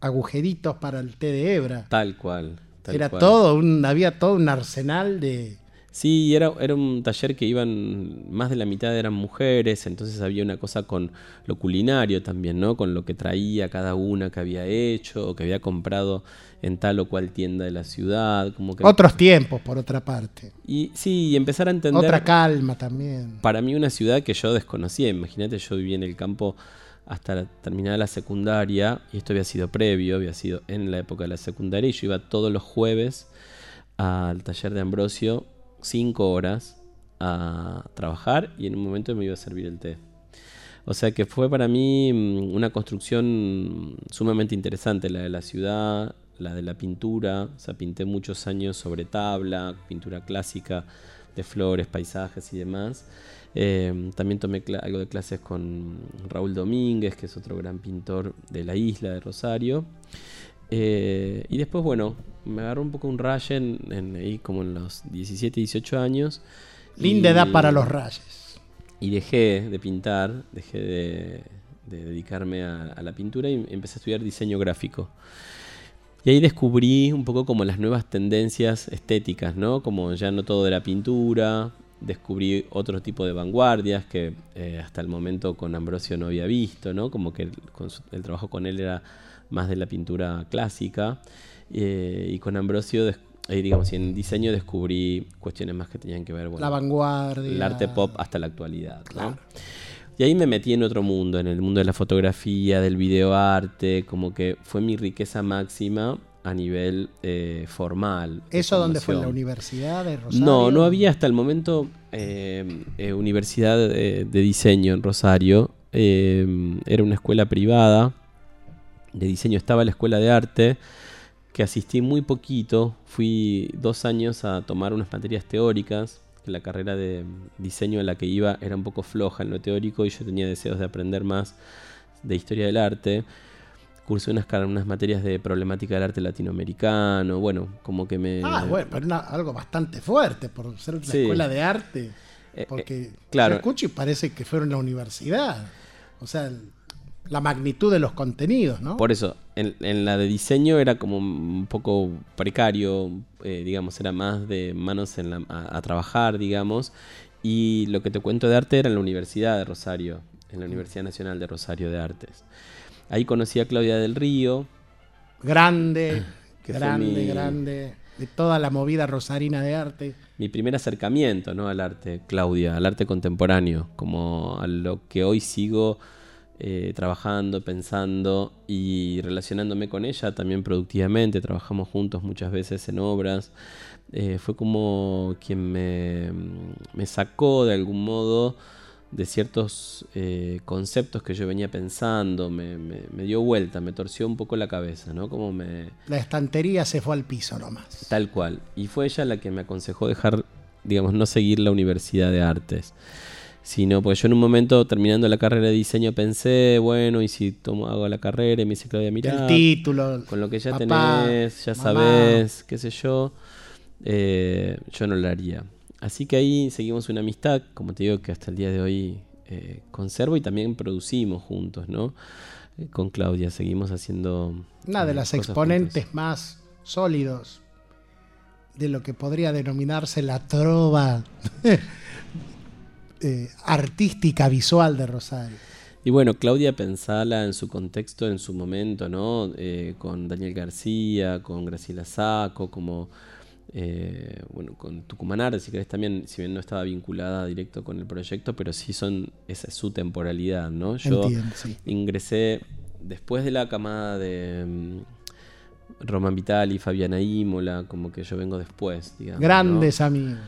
agujeritos para el té de hebra. Tal cual. tal Era cual. todo, un, había todo un arsenal de. Sí, era, era un taller que iban, más de la mitad eran mujeres, entonces había una cosa con lo culinario también, ¿no? Con lo que traía cada una que había hecho o que había comprado en tal o cual tienda de la ciudad, como que... Otros tiempos, por otra parte. Y sí, y empezar a entender... Otra calma también. para mí una ciudad que yo desconocía. Imagínate, yo viví en el campo hasta la- terminar la secundaria y esto había sido previo, había sido en la época de la secundaria y yo iba todos los jueves al taller de Ambrosio, cinco horas a trabajar y en un momento me iba a servir el té. O sea que fue para mí mm, una construcción sumamente interesante, la de la ciudad, la de la pintura. O sea, pinté muchos años sobre tabla, pintura clásica de flores, paisajes y demás. Eh, también tomé algo de clases con Raúl Domínguez, que es otro gran pintor de la isla de Rosario. Eh, y después, bueno, me agarró un poco un raye en, en- ahí como en los 17, 18 años. Linda Y- edad para los rayes. y dejé de pintar, dejé de, de dedicarme a, a la pintura y empecé a estudiar diseño gráfico. Y ahí descubrí un poco como las nuevas tendencias estéticas, ¿no? Como ya no todo era pintura, descubrí otro tipo de vanguardias que eh, hasta el momento con Ambrosio no había visto, ¿no? Como que el, con su- el trabajo con él era más de la pintura clásica. eh, y con Ambrosio, eh, digamos, y en diseño descubrí cuestiones más que tenían que ver, bueno, La vanguardia. el arte pop hasta la actualidad. ¿no? Y ahí me metí en otro mundo, en el mundo de la fotografía, del videoarte, como que fue mi riqueza máxima a nivel eh, formal. ¿Eso dónde fue? ¿En la universidad de Rosario? No, no había hasta el momento eh, eh, universidad de, de diseño en Rosario. Era una escuela privada de diseño. Estaba la escuela de arte, que asistí muy poquito. Fui dos años a tomar unas materias teóricas. que La carrera de diseño en la que iba era un poco floja en lo teórico y yo tenía deseos de aprender más de historia del arte. Cursé unas, unas materias de problemática del arte latinoamericano. Bueno, como que me. Ah, bueno, pero una- algo bastante fuerte por ser la Sí. escuela de arte. Eh, Porque eh, claro. yo escucho y parece que fueron a la universidad. O sea, el- la magnitud de los contenidos, ¿no? Por eso, en, la de diseño era como un poco precario, eh, digamos, era más de manos a, trabajar, digamos. Y lo que te cuento de arte era en la Universidad de Rosario, en la Universidad Nacional de Rosario de Artes. Ahí conocí a Claudia del Río. Grande, grande, grande. De toda la movida rosarina de arte. Mi primer acercamiento ¿no? al arte, Claudia, al arte contemporáneo, como a lo que hoy sigo eh, trabajando, pensando y relacionándome con ella también productivamente. Trabajamos juntos muchas veces en obras. Eh, fue como quien me, me, sacó de algún modo de ciertos eh, conceptos que yo venía pensando, me, me, dio vuelta, me torció un poco la cabeza, ¿no? Como me... La estantería se fue al piso nomás. Tal cual. Y fue ella la que me aconsejó dejar, digamos, no seguir la Universidad de Artes sino porque yo en un momento terminando la carrera de diseño pensé, bueno, y si tomo, hago la carrera y me dice Claudia, mira, el título, con lo que ya tenés, ya sabes, qué sé yo, eh, yo no lo haría. Así que ahí seguimos una amistad, como te digo, que hasta el día de hoy eh, conservo y también producimos juntos, ¿no? Eh, con Claudia seguimos haciendo... Una de las exponentes más sólidos de lo que podría denominarse la trova Eh, artística visual de Rosario. Y bueno, Claudia pensala en su contexto, en su momento, ¿no? Eh, con Daniel García, con Graciela Saco, como, eh, bueno, con Tucumanar, si querés también, si bien no estaba vinculada directo con el proyecto, pero sí son, esa es su temporalidad, ¿no? Yo ingresé después de la camada de mm, Román Vitali, Fabiana Imola, como que yo vengo después, digamos. Grandes amigos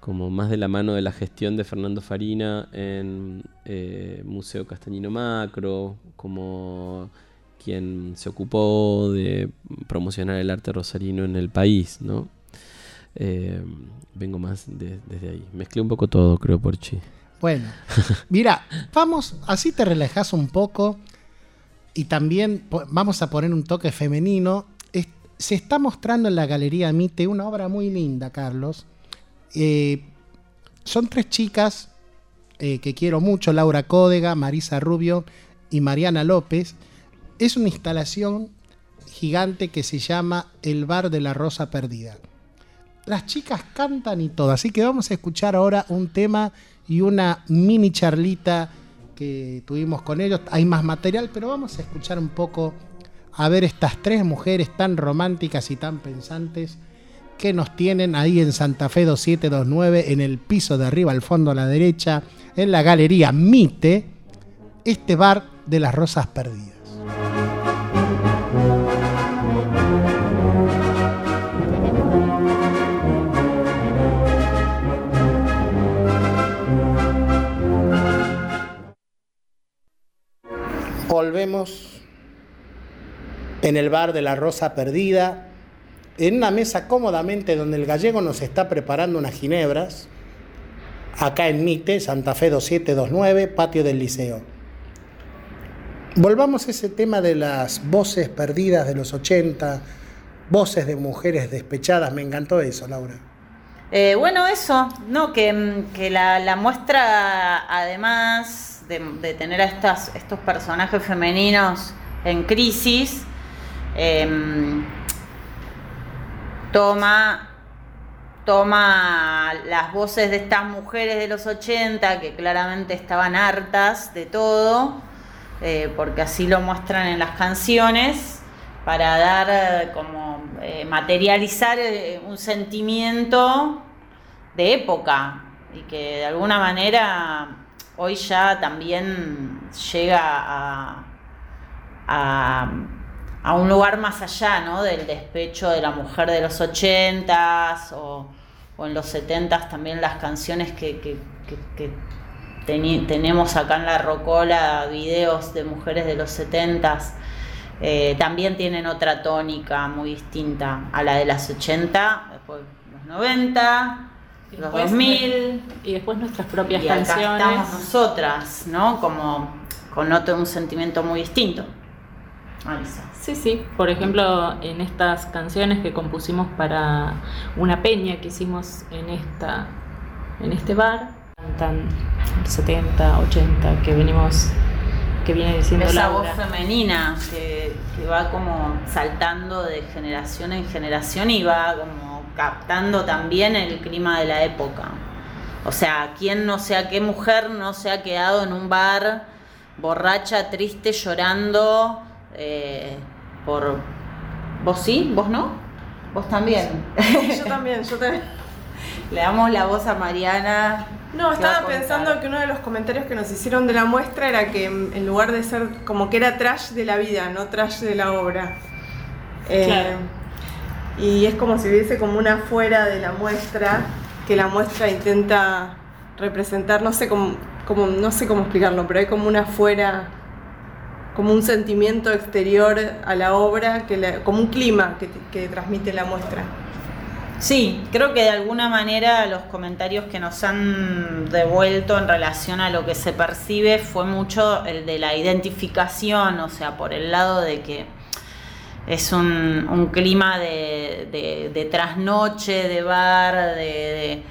como más de la mano de la gestión de Fernando Farina en eh, Museo Castañino Macro, como quien se ocupó de promocionar el arte rosarino en el país, ¿no? Eh, vengo más desde ahí. Mezclé un poco todo, creo, por chi. Bueno, mira, vamos, así te relajas un poco y también vamos a poner un toque femenino. se está mostrando en la Galería Mite una obra muy linda, Carlos, eh, son tres chicas eh, que quiero mucho, Laura Códega, Marisa Rubio y Mariana López. Es una instalación gigante que se llama El Bar de la Rosa Perdida. Las chicas cantan y todo, así que vamos a escuchar ahora un tema y una mini charlita que tuvimos con ellos. Hay más material, pero vamos a escuchar un poco a ver estas tres mujeres tan románticas y tan pensantes que nos tienen ahí en Santa Fe 2729, en el piso de arriba, al fondo a la derecha, en la galería Mite, este bar de las rosas perdidas. Volvemos en el bar de la Rosa Perdida, en una mesa cómodamente donde el gallego nos está preparando unas ginebras, acá en Mite, Santa Fe 2729, patio del Liceo. Volvamos a ese tema de las voces perdidas de los 80, voces de mujeres despechadas, me encantó eso, Laura. Eh, bueno, eso, ¿no? Que, la, muestra, además de, tener a estos personajes femeninos en crisis, em, toma, toma las voces de estas mujeres de los 80 que claramente estaban hartas de todo, eh, porque así lo muestran en las canciones, para dar eh, como eh, materializar un sentimiento de época y que de alguna manera hoy ya también llega a a un lugar más allá, ¿no? Del despecho de la mujer de los ochentas o, o en los setentas también las canciones que, tenemos acá en la Rocola, videos de mujeres de los setentas, eh, también tienen otra tónica muy distinta a la de las 80, después los 90, los 2000. Y después nuestras propias canciones. Acá estamos nosotras, ¿no? Como con otro, un sentimiento muy distinto. Sí, sí. Por ejemplo, en estas canciones que compusimos para una peña que hicimos en esta en este bar, cantan 70, 80, que venimos que viene diciendo Esa Laura. voz femenina que, que va como saltando de generación en generación y va como captando también el clima de la época. O sea, ¿quién no sea qué mujer no se ha quedado en un bar borracha, triste, llorando eh, por... ¿Vos sí? ¿Vos no? ¿Vos también? Yo también, yo también. Le damos la voz a Mariana. No, estaba pensando que uno de los comentarios que nos hicieron de la muestra era que en lugar de ser como que era trash de la vida, no trash de la obra. Eh, Claro. Y es como si hubiese como una fuera de la muestra, que la muestra intenta representar, no sé cómo, cómo- no sé cómo explicarlo, pero hay como una fuera, como un sentimiento exterior a la obra, que como un clima que, transmite la muestra. Sí, creo que de alguna manera los comentarios que nos han devuelto en relación a lo que se percibe fue mucho el de la identificación, o sea, por el lado de que es un, clima de, de- de trasnoche, de bar, de-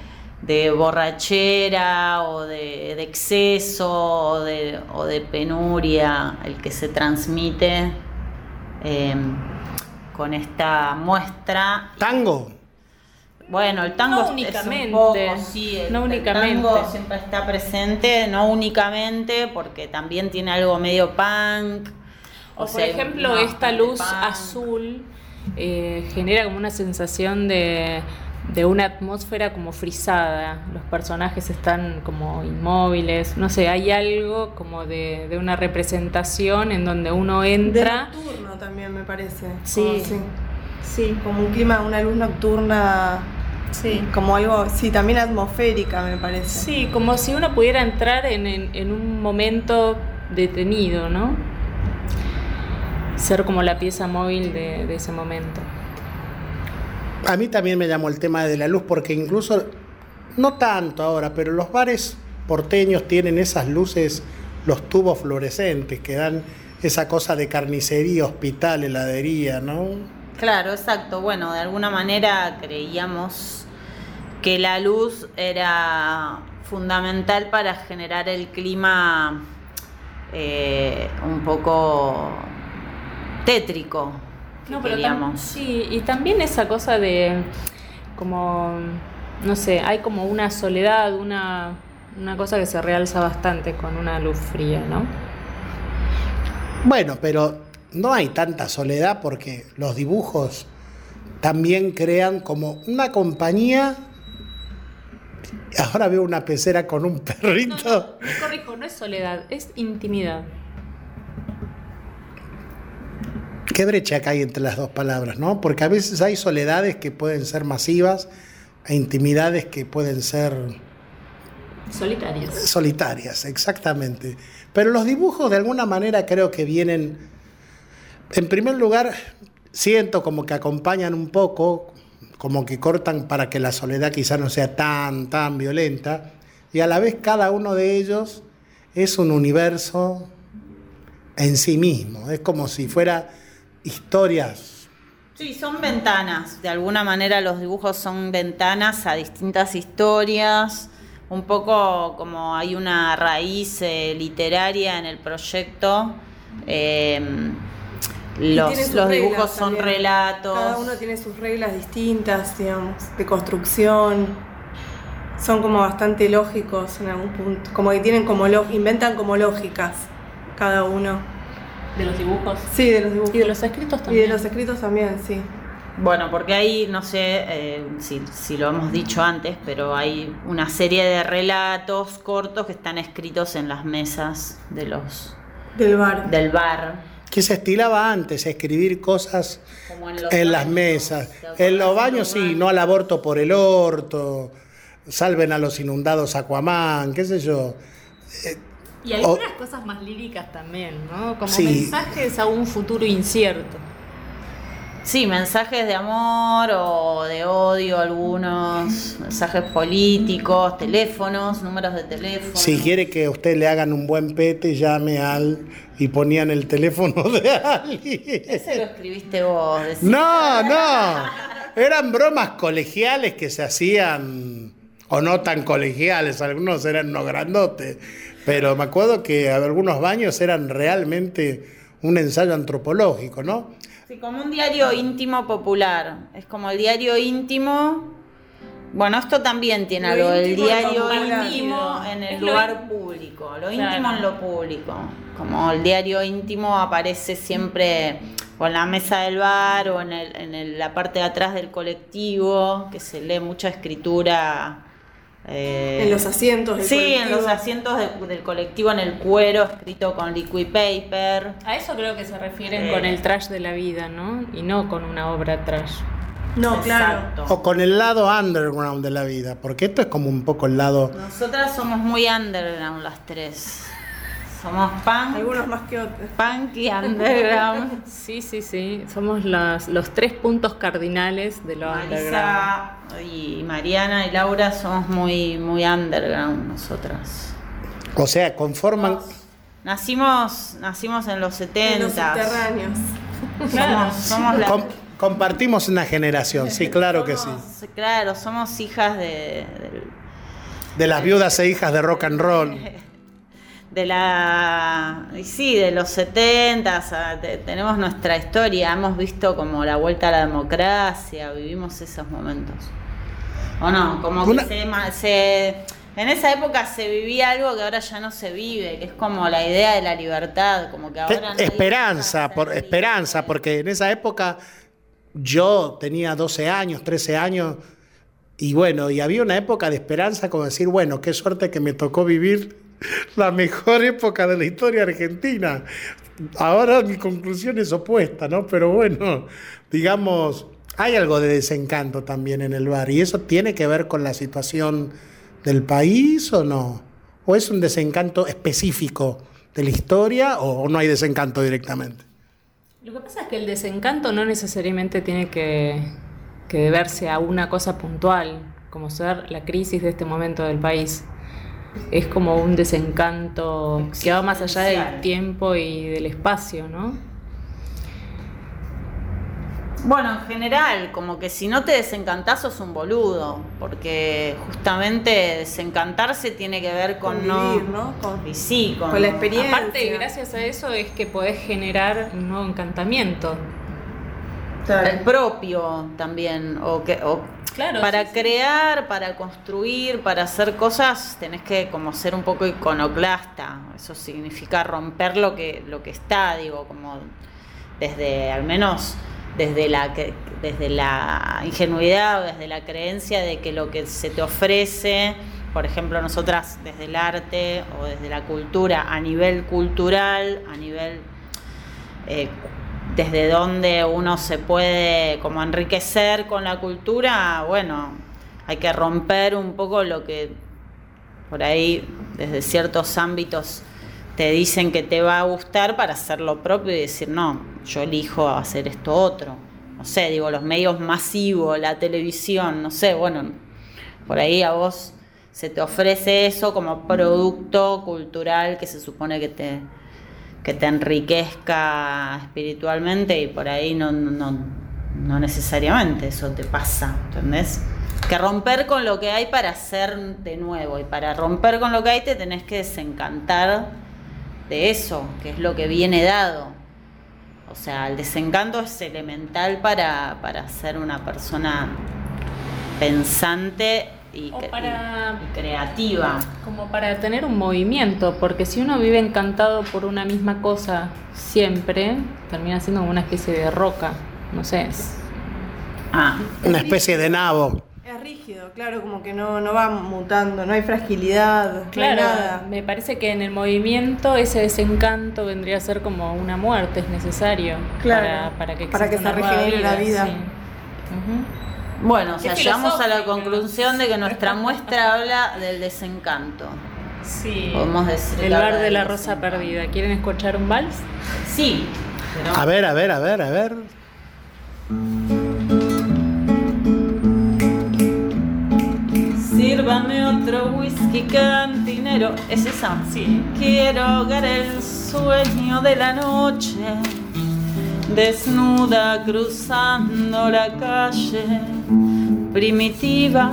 de borrachera o de, de exceso o de, o de penuria, el que se transmite eh, con esta muestra. Tango. Bueno, el tango No es únicamente, un poco, sí, el, no el únicamente. tango siempre está presente, no únicamente, porque también tiene algo medio punk. O, por sea, hay ejemplo, esta luz punk. azul eh, genera como una sensación de, de una atmósfera como frisada. Los personajes están como inmóviles. No sé, hay algo como de, de una representación en donde uno De entra. nocturno también me parece. Sí. Como, sí. Sí, Como un clima, una luz nocturna, sí. como algo, sí, también atmosférica me parece. Sí, como si uno pudiera entrar en, en- en un momento detenido, ¿no? Ser como la pieza móvil de, de ese momento. A mí también me llamó el tema de la luz porque incluso, no tanto ahora, pero los bares porteños tienen esas luces, los tubos fluorescentes que dan esa cosa de carnicería, hospital, heladería, ¿no? Claro, exacto. Bueno, de alguna manera creíamos que la luz era fundamental para generar el clima eh, un poco tétrico. Que No, pero tam- queríamos. sí, y también esa cosa de como, no sé, hay como una soledad, una, una cosa que se realza bastante con una luz fría, ¿no? Bueno, pero no hay tanta soledad porque los dibujos también crean como una compañía. Ahora veo una pecera con un perrito. me corrijo, no es soledad, es intimidad. Qué brecha acá hay entre las dos palabras, ¿no? Porque a veces hay soledades que pueden ser masivas e intimidades que pueden ser Solitarias. solitarias, exactamente. Pero los dibujos de alguna manera creo que vienen, en primer lugar, siento como que acompañan un poco, como que cortan para que la soledad quizá no sea tan, tan violenta, y a la vez cada uno de ellos es un universo en sí mismo, es como si fuera historias. Sí, son ventanas. De alguna manera los dibujos son ventanas a distintas historias. Un poco como hay una raíz eh, literaria en el proyecto. eh, Y los, dibujos son también. relatos. Cada uno tiene sus reglas distintas, digamos, de construcción. Son como bastante lógicos en algún punto. Como que tienen como lo- inventan como lógicas cada uno. De los dibujos. Sí, de los dibujos. Y de los escritos Y también. de los escritos también, sí. Bueno, porque hay, no sé eh, si, si lo hemos dicho antes, pero hay una serie de relatos cortos que están escritos en las mesas de los Del bar. del bar. Que se estilaba antes, escribir cosas Como en los en las mesas. En los baños sí, no al aborto por el orto, salven a los inundados Aquaman, qué sé yo. Y algunas cosas más líricas también, ¿no? Como Sí. mensajes a un futuro incierto. Sí, mensajes de amor o de odio, algunos mensajes políticos, teléfonos, números de teléfono. Si quiere que a usted le hagan un buen pete, llame al y ponían el teléfono de alguien. Ese lo escribiste vos. decí. No, no. Eran bromas colegiales que se hacían o no tan colegiales, algunos eran no grandotes, pero me acuerdo que algunos baños eran realmente un ensayo antropológico, ¿no? Sí, como un diario íntimo popular. Es como el diario íntimo. Bueno, esto también tiene Lo algo, el diario íntimo en el Es lo lugar público, lo Claro. íntimo en lo público. Como el diario íntimo aparece siempre o en la mesa del bar o en, el- en el- la parte de atrás del colectivo, que se lee mucha escritura. Eh, En los asientos del Sí, en colectivo. los asientos de- del colectivo, en el cuero, escrito con liquid paper. A eso creo que se refieren Eh. con el trash de la vida, ¿no? Y no con una obra trash. No, claro. O con el lado underground de la vida, porque esto es como un poco el lado... Nosotras somos muy underground las tres. Somos punk, Algunos más que otros. punk y underground. Sí, sí, sí. Somos las- los tres puntos cardinales de lo underground. Y Mariana y Laura somos muy, muy underground nosotras. O sea, conforman... Nacimos, nacimos en los 70. En los subterráneos. Somos, somos la- com- compartimos una generación, sí, claro que sí. Claro, somos hijas de, del- De las viudas e hijas de rock and roll. de la sí de los 70 o sea, te- tenemos nuestra historia hemos visto como la vuelta a la democracia vivimos esos momentos. O no como que se, en esa época se vivía algo que ahora ya no se vive que es como la idea de la libertad como que ahora esperanza, por esperanza, porque en esa época yo tenía 12 años, 13 años, y bueno, y había una época de esperanza como decir, bueno, qué suerte que me tocó vivir la mejor época de la historia argentina. Ahora mi conclusión es opuesta, ¿no? Pero bueno, digamos, hay algo de desencanto también en el bar, y eso tiene que ver con la situación del país o no? ¿O es un desencanto específico de la historia o no hay desencanto directamente? Lo que pasa es que el desencanto no necesariamente tiene que, que deberse a una cosa puntual, como ser la crisis de este momento del país. Es como un desencanto que va más allá del tiempo y del espacio, ¿no? Bueno, en general, como que si no te desencantás sos un boludo, porque justamente desencantarse tiene que ver con Convivir, no... ¿no? Con- y sí, con, con la experiencia. Aparte, gracias a eso es que podés generar un nuevo encantamiento. el propio también, o que o Claro, para sí, sí. crear, para construir, para hacer cosas, tenés que como ser un poco iconoclasta. Eso significa romper lo que, lo que está, digo, como desde, al menos desde la desde la ingenuidad o desde la creencia de que lo que se te ofrece, por ejemplo, nosotras desde el arte o desde la cultura, a nivel cultural, a nivel eh, desde donde uno se puede como enriquecer con la cultura, bueno, hay que romper un poco lo que por ahí desde ciertos ámbitos te dicen que te va a gustar para hacer lo propio y decir, no, yo elijo hacer esto otro. No sé, digo, los medios masivos, la televisión, no sé, bueno, por ahí a vos se te ofrece eso como producto cultural que se supone que te, que te enriquezca espiritualmente y por ahí no, no, no, necesariamente eso te pasa, ¿entendés? Que romper con lo que hay para hacer de nuevo y para romper con lo que hay te tenés que desencantar de eso, que es lo que viene dado. O sea, el desencanto es elemental para, para ser una persona pensante y, O cre- para- y creativa. Como para tener un movimiento, porque si uno vive encantado por una misma cosa siempre, termina siendo como una especie de roca. No sé. es- Ah, Una especie de nabo. Es rígido, claro, como que no, no va mutando, no hay fragilidad, no hay Claro, nada. me parece que en el movimiento ese desencanto vendría a ser como una muerte, es necesario Claro, para, para que, para que se regenere la vida. sí. Bueno, o sea, llegamos a la conclusión de que nuestra muestra habla del desencanto. Sí. Podemos decir El bar de la rosa perdida. ¿Quieren escuchar un vals? Sí, pero A ver, a ver, a ver, a ver. sírvame otro whisky cantinero. ¿Es esa? Sí. Quiero ahogar el sueño de la noche, desnuda cruzando la calle primitiva.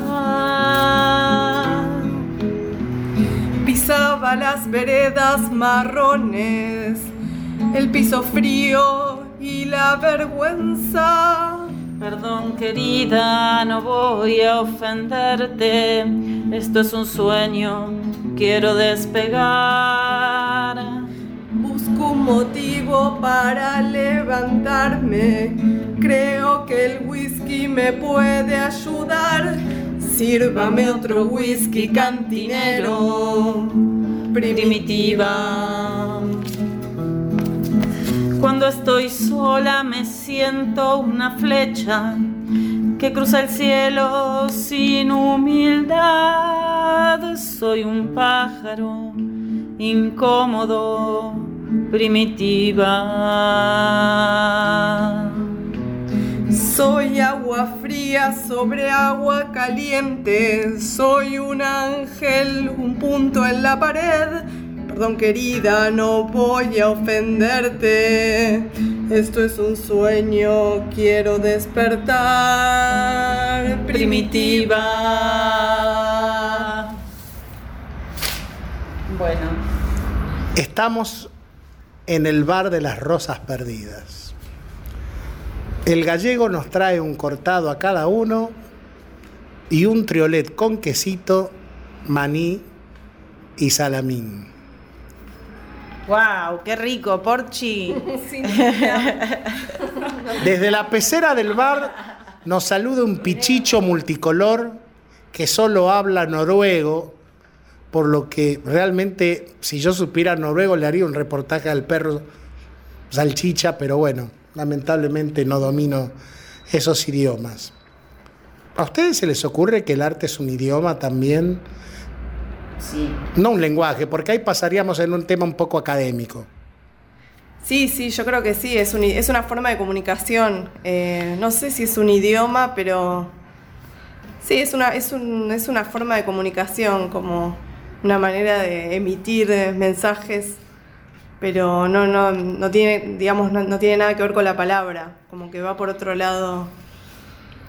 pisaba las veredas marrones, el piso frío y la vergüenza. Perdón querida, no voy a ofenderte, esto es un sueño, quiero despegar. Un motivo para levantarme, creo que el whisky me puede ayudar. Sírvame otro whisky cantinero, primitiva. Cuando estoy sola me siento una flecha que cruza el cielo sin humildad. Soy un pájaro incómodo, primitiva. Soy agua fría sobre agua caliente, soy un ángel, un punto en la pared. Perdón querida, no voy a ofenderte. Esto es un sueño, quiero despertar. Primitiva. Bueno, Estamos en el bar de las rosas perdidas. El gallego nos trae un cortado a cada uno y un triolet con quesito, maní y salamín. wow, qué rico, Porchi. Desde la pecera del bar nos saluda un pichicho multicolor que solo habla noruego, por lo que realmente si yo supiera noruego le haría un reportaje al perro salchicha, pero bueno, lamentablemente no domino esos idiomas. ¿A ustedes se les ocurre que el arte es un idioma también? Sí. No un lenguaje, porque ahí pasaríamos en un tema un poco académico. Sí, sí, yo creo que sí, es, un- es una forma de comunicación. Eh, no sé si es un idioma, pero sí, es una, es, un- es una forma de comunicación, como una manera de emitir eh, mensajes, pero no, no, no tiene, digamos, no, no tiene nada que ver con la palabra, como que va por otro lado.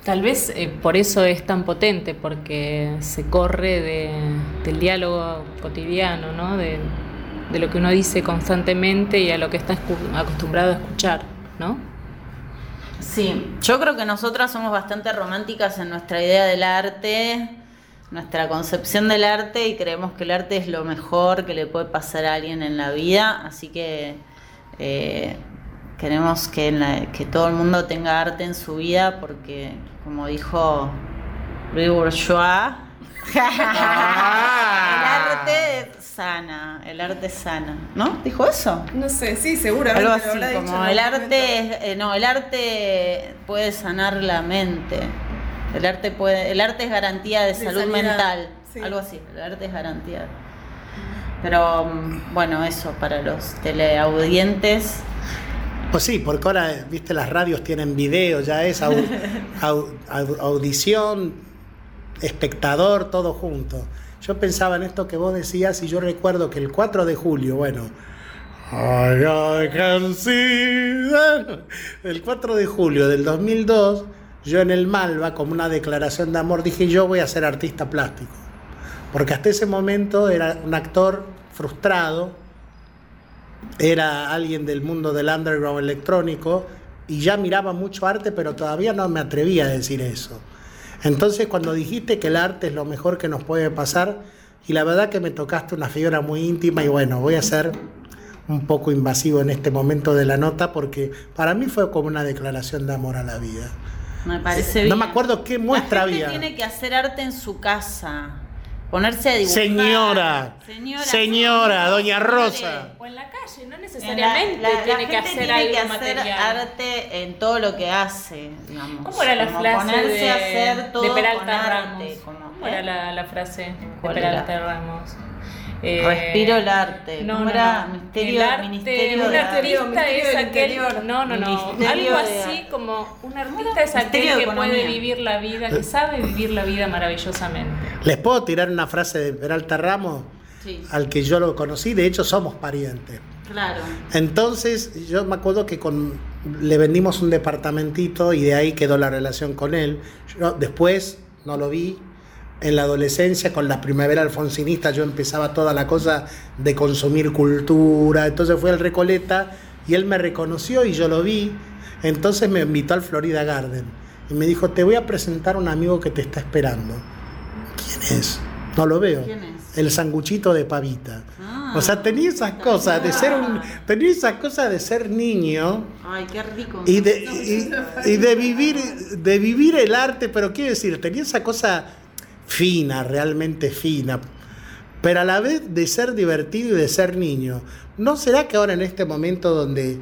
Tal vez eh, por eso es tan potente, porque se corre de- del diálogo cotidiano, ¿no? De, de lo que uno dice constantemente y a lo que está acostumbrado a escuchar, ¿no? Sí, yo creo que nosotras somos bastante románticas en nuestra idea del arte, nuestra concepción del arte y creemos que el arte es lo mejor que le puede pasar a alguien en la vida, así que eh, queremos que, en la- que todo el mundo tenga arte en su vida porque, como dijo Louis Bourgeois, el arte sana, el arte sana, ¿no? ¿Dijo eso? No sé, sí, seguramente. Algo así, como el arte, es- eh, no, el arte puede sanar la mente. El arte puede, el arte es garantía de, De salud sanidad, mental, sí. algo así. El arte es garantía. Pero mm, bueno, eso para los teleaudientes. Pues sí, porque ahora, viste, las radios tienen video, ya es au- au- au- audición, espectador, todo junto. Yo pensaba en esto que vos decías y yo recuerdo que el 4 de julio, bueno, I, I can see that. el 4 de julio del 2002, yo en el Malva, como una declaración de amor, dije yo voy a ser artista plástico. Porque hasta ese momento era un actor frustrado, era alguien del mundo del underground electrónico y ya miraba mucho arte, pero todavía no me atrevía a decir eso. Entonces cuando dijiste que el arte es lo mejor que nos puede pasar, y la verdad que me tocaste una fibra muy íntima y bueno, voy a ser un poco invasivo en este momento de la nota porque para mí fue como una declaración de amor a la vida. Me parece No bien. me acuerdo qué muestra la gente había. tiene que hacer arte en su casa. Ponerse a dibujar. Señora, Señora, señora, doña. Rosa. O en la calle, no En la- necesariamente la- la tiene que gente hacer tiene algo que hacer material. arte en todo lo que hace, digamos. ¿Cómo era la Como frase ponerse de, a hacer todo de con Peralta arte, Ramos? como- ¿Cómo era la, la frase de ¿Cuál Peralta era? Ramos? Eh, Respiro el arte. No, ¿Cómo no, era? no. Ministerio- el arte, Ministerio un de artista Arte. es aquel, no, no, no, Ministerio algo así como un artista es aquel que puede vivir la vida, que sabe vivir la vida maravillosamente. ¿Les puedo tirar una frase de Peralta Ramos? Sí, Al que yo lo conocí, de hecho somos parientes. claro. Entonces, yo me acuerdo que con, le vendimos un departamentito y de ahí quedó la relación con él. Yo después no lo vi, en la adolescencia, con la primavera alfonsinista, yo empezaba toda la cosa de consumir cultura. Entonces fui al Recoleta y él me reconoció y yo lo vi. Entonces me invitó al Florida Garden y me dijo, te voy a presentar a un amigo que te está esperando. ¿Quién es? No lo veo. ¿Quién es? El sanguchito de pavita. Ah. o sea, tenía esas cosas de ser un, tenía esas cosas de ser niño Ay, qué rico. y de, y, y de vivir, de vivir el arte, pero quiero decir, tenía esa cosa fina, realmente fina, pero a la vez de ser divertido y de ser niño. ¿No será que ahora en este momento donde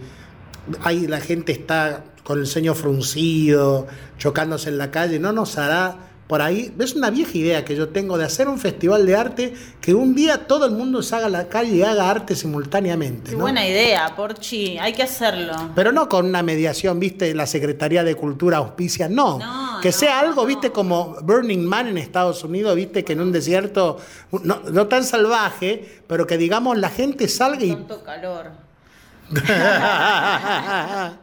hay, la gente está con el ceño fruncido, chocándose en la calle, no nos hará por ahí? Es una vieja idea que yo tengo de hacer un festival de arte que un día todo el mundo salga a la calle y haga arte simultáneamente. Qué ¿no? buena idea, Porchi. Hay que hacerlo. Pero no con una mediación, viste, la Secretaría de Cultura auspicia, no. No, que no, sea algo, viste, como Burning Man en Estados Unidos, viste, que en un desierto, no, no tan salvaje, pero que digamos la gente salga y... Tanto calor.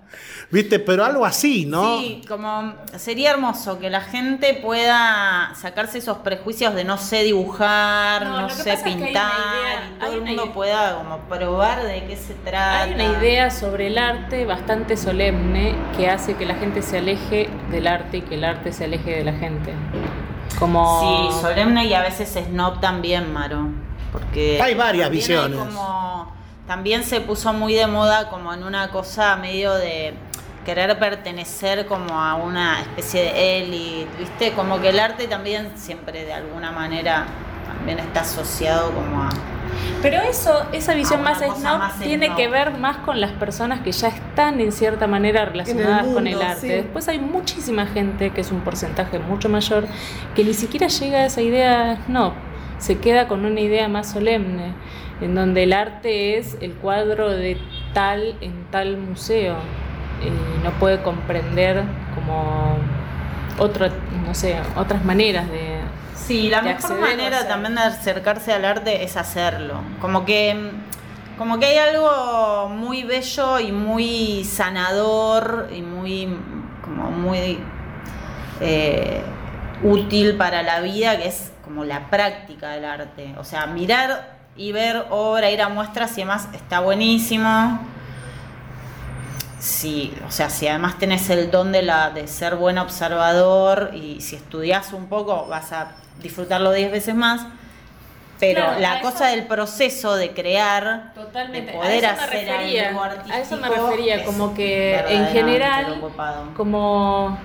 viste, pero algo así, ¿no? Sí, como sería hermoso que la gente pueda sacarse esos prejuicios de no sé dibujar, No, sé pasa es que hay una pintar, idea- y todo el mundo idea- pueda como probar de qué se trata. Hay una idea sobre el arte bastante solemne que hace que la gente se aleje del arte y que el arte se aleje de la gente. Como Sí, solemne y a veces snob también, Maro. Porque Hay varias visiones. como, también se puso muy de moda como en una cosa medio de querer pertenecer como a una especie de élite, ¿viste? Como que el arte también siempre de alguna manera también está asociado como a... Pero eso, esa visión más snob más tiene snob. que ver más con las personas que ya están en cierta manera relacionadas con el arte. sí. Después hay muchísima gente, que es un porcentaje mucho mayor, que ni siquiera llega a esa idea snob. Se queda con una idea más solemne, en donde el arte es el cuadro de tal en tal museo. Y no puede comprender como otro, no sé, otras maneras de, Sí, la de mejor manera también de acercarse al arte es hacerlo. Como que, como que hay algo muy bello y muy sanador y muy, como muy eh, útil para la vida, que es como la práctica del arte. O sea, mirar y ver obra, ir a muestras y demás está buenísimo. Sí, o sea, si además tenés el don de, la, de ser buen observador y si estudias un poco vas a disfrutarlo 10 veces más, pero Claro, la eso- cosa del proceso de crear, Totalmente. de poder hacer refería. algo A eso me artístico, refería, como que en general, como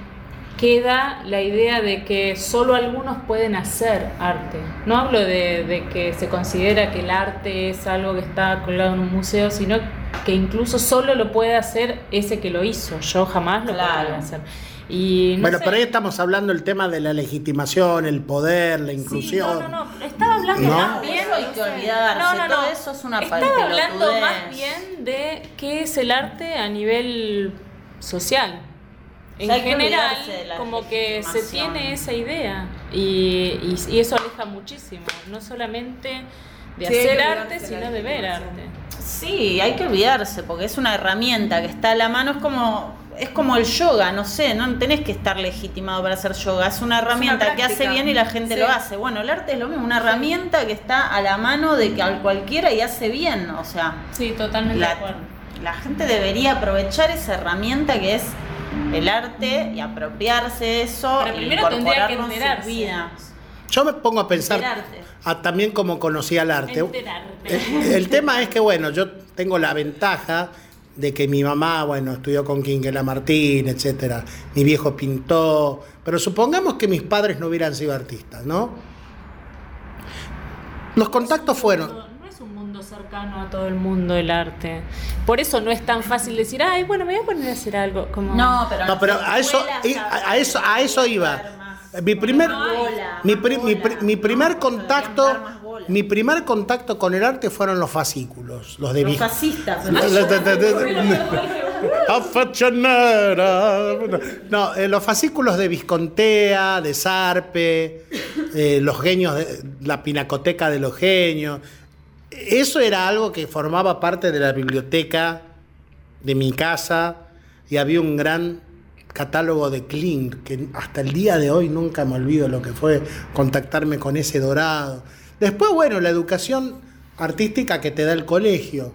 queda la idea de que solo algunos pueden hacer arte. No hablo de, de que se considera que el arte es algo que está colgado en un museo, sino que incluso solo lo puede hacer ese que lo hizo. Yo jamás lo Claro. podría hacer. Y no bueno, sé. pero ahí estamos hablando del tema de la legitimación, el poder, la Sí, inclusión. no, no, no. Estaba hablando ¿No? más bien. eso hay que olvidarse, No, no, no. todo eso es una Estaba hablando más bien de qué es el arte a nivel social. En hay general, como que se tiene esa idea y, y- y eso aleja muchísimo, no solamente de Sí, hacer arte, sino de ver arte. Sí, hay que olvidarse, porque es una herramienta que está a la mano, es como, es como el yoga, no sé, no tenés que estar legitimado para hacer yoga, es una herramienta que hace bien y la gente Sí. lo hace. Bueno, el arte es lo mismo, una herramienta que está a la mano de que al cualquiera y hace bien, o sea, Sí, totalmente la, de acuerdo. la gente debería aprovechar esa herramienta que es el arte y apropiarse de eso Pero y primero tendría que en vidas. Yo me pongo a pensar, a, también como conocí al arte. Enterarte. El, el tema es que, bueno, yo tengo la ventaja de que mi mamá, bueno, estudió con Quinquela Martín, etcétera. Mi viejo pintó, pero supongamos que mis padres no hubieran sido artistas, ¿no? Los contactos fueron. No es un mundo cercano a todo el mundo el arte. Por eso no es tan fácil decir, ay, bueno, me voy a poner a hacer algo. Como... No, pero, No, pero a eso, a, a eso, a eso iba. Mi primer, bola, mi, pri- mi pri- mi primer contacto, mi primer contacto con el arte fueron los fascículos, los de Los fascistas. No, eh, los fascículos de Viscontea, de Sarpe, eh, los genios, de, la pinacoteca de los genios. Eso era algo que formaba parte de la biblioteca de mi casa y había un gran catálogo de Klimt, que hasta el día de hoy nunca me olvido lo que fue contactarme con ese dorado. Después, bueno, la educación artística que te da el colegio,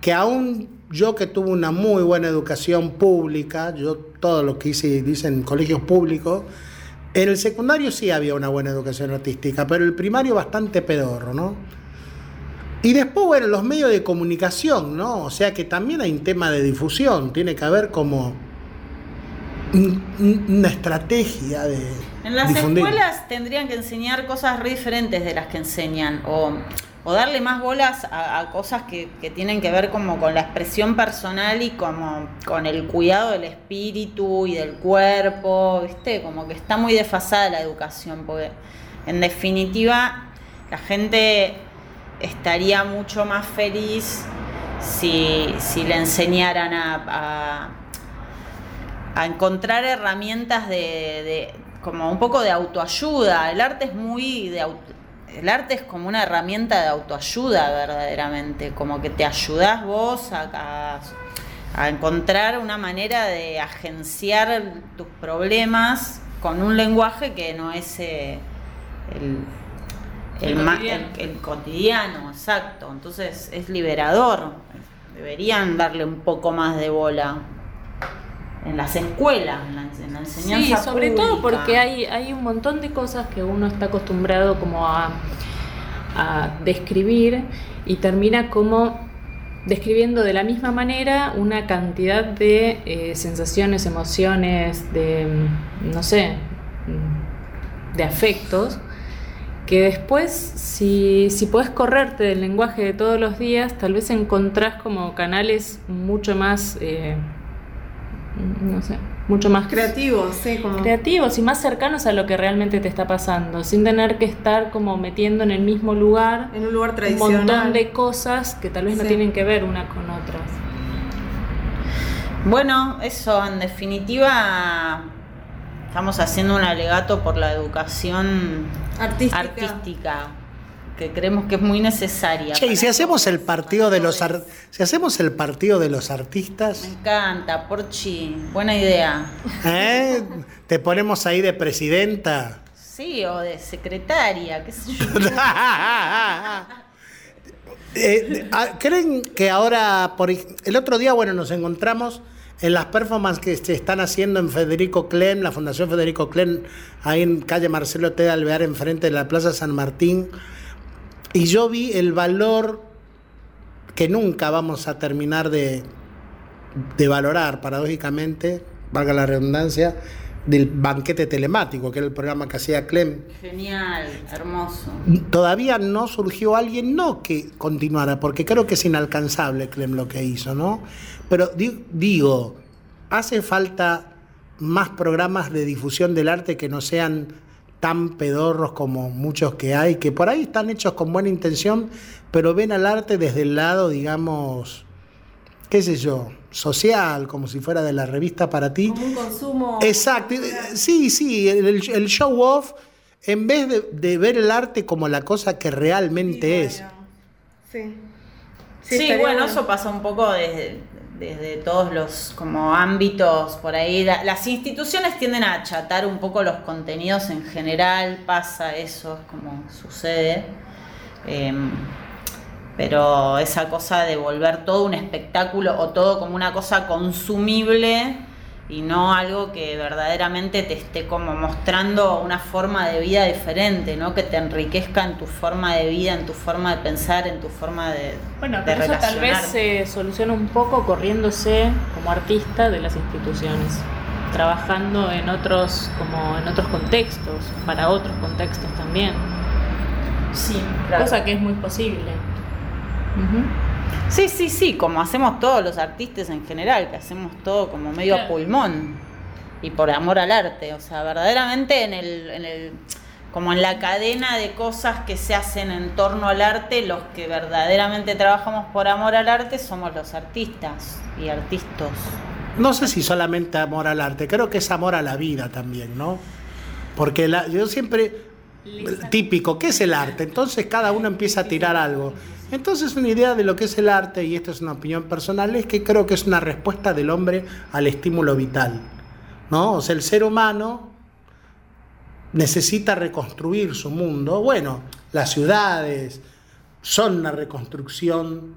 que aún yo que tuve una muy buena educación pública, yo todo lo que hice, hice en colegios públicos, en el secundario sí había una buena educación artística, pero el primario bastante pedorro, ¿no? Y después, bueno, los medios de comunicación, ¿no? O sea que también hay un tema de difusión, tiene que haber como una estrategia de... En las escuelas tendrían que enseñar cosas re diferentes de las que enseñan, o, o darle más bolas a, a cosas que, que, tienen que ver como con la expresión personal y como con el cuidado del espíritu y del cuerpo, ¿viste? Como que está muy desfasada la educación, porque en definitiva la gente estaría mucho más feliz si, si le enseñaran a, a, encontrar herramientas de, de, como un poco de autoayuda. El arte es muy de el arte es como una herramienta de autoayuda verdaderamente, como que te ayudas vos a, a, a encontrar una manera de agenciar tus problemas con un lenguaje que no es eh, el el, el, cotidiano. El, el, cotidiano, exacto. Entonces es liberador. Deberían darle un poco más de bola en las escuelas, en la, en la enseñanza. Sí, sobre pública. todo porque hay, hay un montón de cosas que uno está acostumbrado como a, a describir y termina como describiendo de la misma manera una cantidad de eh, sensaciones, emociones, de, no sé, de afectos que después, si, si podés correrte del lenguaje de todos los días, tal vez encontrás como canales mucho más, eh, no sé, mucho más creativos, sí, como... creativos y más cercanos a lo que realmente te está pasando, sin tener que estar como metiendo en el mismo lugar, en un lugar tradicional, un montón de cosas que tal vez sí. no tienen que ver una con otras. Bueno, eso en definitiva estamos haciendo un alegato por la educación artística, artística que creemos que es muy necesaria. Che, y si hacemos el partido de los ar... si hacemos el partido de los artistas. Me encanta, Porchi, buena idea. ¿Eh? Te ponemos ahí de presidenta. Sí, o de secretaria, qué sé yo. eh, ¿Creen que ahora, por el otro día, bueno, nos encontramos en las performances que se están haciendo en Federico Klen, la Fundación Federico Klen, ahí en calle Marcelo T. Alvear, enfrente de la Plaza San Martín, y yo vi el valor que nunca vamos a terminar de, de valorar, paradójicamente, valga la redundancia, del banquete telemático, que era el programa que hacía Clem. Genial, hermoso. Todavía no surgió alguien, no que continuara, porque creo que es inalcanzable Clem lo que hizo, ¿no? Pero digo, hace falta más programas de difusión del arte que no sean tan pedorros como muchos que hay, que por ahí están hechos con buena intención, pero ven al arte desde el lado, digamos, qué sé yo, social, como si fuera de la revista para ti. Como un consumo. Exacto, sí, sí, el, el show off, en vez de, de, ver el arte como la cosa que realmente sí, bueno. es. Sí. Sí, sí bueno, bueno, eso pasa un poco desde, desde todos los como ámbitos por ahí. La, las instituciones tienden a achatar un poco los contenidos en general, pasa eso, es como sucede. Eh, pero esa cosa de volver todo un espectáculo o todo como una cosa consumible y no algo que verdaderamente te esté como mostrando una forma de vida diferente, ¿no? Que te enriquezca en tu forma de vida, en tu forma de pensar, en tu forma de Bueno, de eso tal vez se soluciona un poco corriéndose como artista de las instituciones, trabajando en otros como en otros contextos, para otros contextos también. Sí, claro. Cosa que es muy posible. Uh -huh. Sí, sí, sí, como hacemos todos los artistas en general, que hacemos todo como medio claro. a pulmón y por amor al arte. O sea, verdaderamente en el, en el, como en la cadena de cosas que se hacen en torno al arte, los que verdaderamente trabajamos por amor al arte somos los artistas y artistas. No sé si solamente amor al arte, creo que es amor a la vida también, ¿no? Porque la, yo siempre, típico, ¿qué es el arte? Entonces cada uno empieza a tirar algo. Entonces una idea de lo que es el arte, y esto es una opinión personal, es que creo que es una respuesta del hombre al estímulo vital. ¿no? O sea, el ser humano necesita reconstruir su mundo. Bueno, las ciudades son una reconstrucción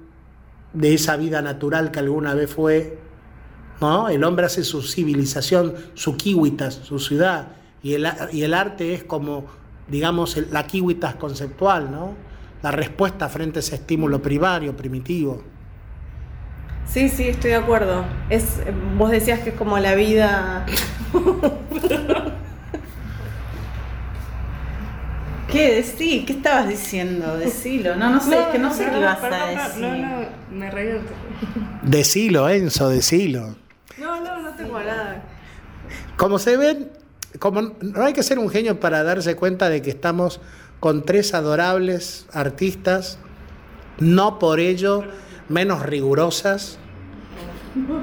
de esa vida natural que alguna vez fue, ¿no? El hombre hace su civilización, su kiwitas, su ciudad, y el, y el arte es como, digamos, la kiwitas conceptual, ¿no? La respuesta frente a ese estímulo primario, primitivo. Sí, sí, estoy de acuerdo. Es, vos decías que es como la vida. ¿Qué decí? ¿Qué estabas diciendo? Decilo. No, no sé, es que no sé qué ibas a decir. No, no, me reí. Decilo, Enzo, decilo. No, no, no tengo nada. Como se ven, no hay que ser un genio para darse cuenta de que estamos con tres adorables artistas, no por ello menos rigurosas,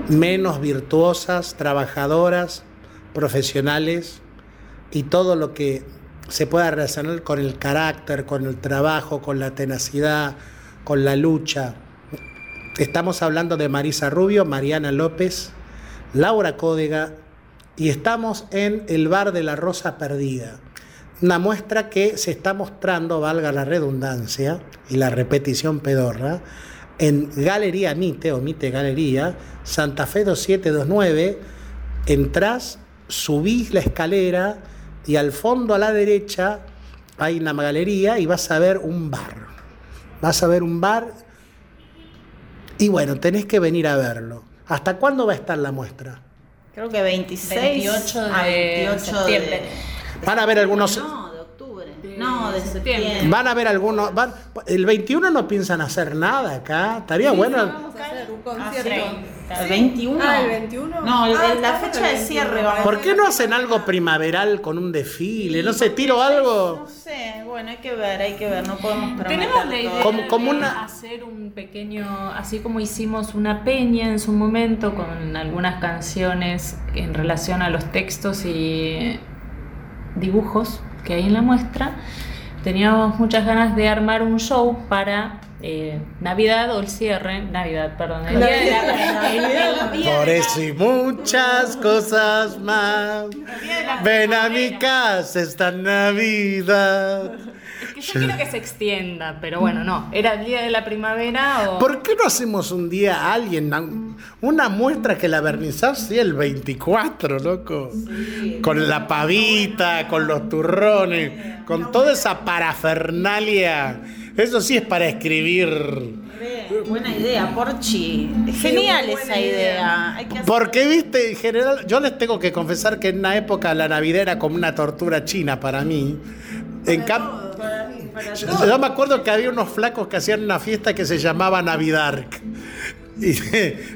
menos virtuosas, trabajadoras, profesionales y todo lo que se pueda relacionar con el carácter, con el trabajo, con la tenacidad, con la lucha. Estamos hablando de Marisa Rubio, Mariana López, Laura Códega y estamos en el Bar de la Rosa Perdida. Una muestra que se está mostrando, valga la redundancia y la repetición pedorra, en Galería Mite o Mite Galería, Santa Fe 2729, entras, subís la escalera y al fondo a la derecha hay una galería y vas a ver un bar. Vas a ver un bar y bueno, tenés que venir a verlo. ¿Hasta cuándo va a estar la muestra? Creo que 26, 28 de, 28 septiembre. de- Van a ver algunos... No. No, de septiembre. Van a ver algunos... van- el 21 no piensan hacer nada acá. Estaría bueno... Vamos a hacer un concierto. ¿El 21? Ah, ¿el 21? No, el- Ah, el- la fecha de cierre 21. vamos a ¿Por qué no hacen algo primaveral con un desfile? No sé, tiro algo... No sé, bueno, hay que ver, hay que ver, no podemos prometer Tenemos la idea. Como- como de una- hacer un pequeño, así como hicimos una peña en su momento con algunas canciones en relación a los textos y dibujos que hay en la muestra, teníamos muchas ganas de armar un show para eh, Navidad o el cierre, Navidad, perdón, el día de la- día Por eso y muchas cosas más. Ven a mi casa esta Navidad. Es que yo quiero que se extienda, pero bueno, no, era el día de la primavera o... ¿Por qué no hacemos un día a alguien, una muestra que la vernizar sea el 24, loco? Con la pavita, con los turrones, con toda esa parafernalia. Eso sí es para escribir. Buena idea, Porchi. Genial esa idea. Hacer- Porque, viste, en general, yo les tengo que confesar que en una época la Navidad era como una tortura china para mí. En cambio, yo, yo me acuerdo que había unos flacos que hacían una fiesta que se llamaba Navidark.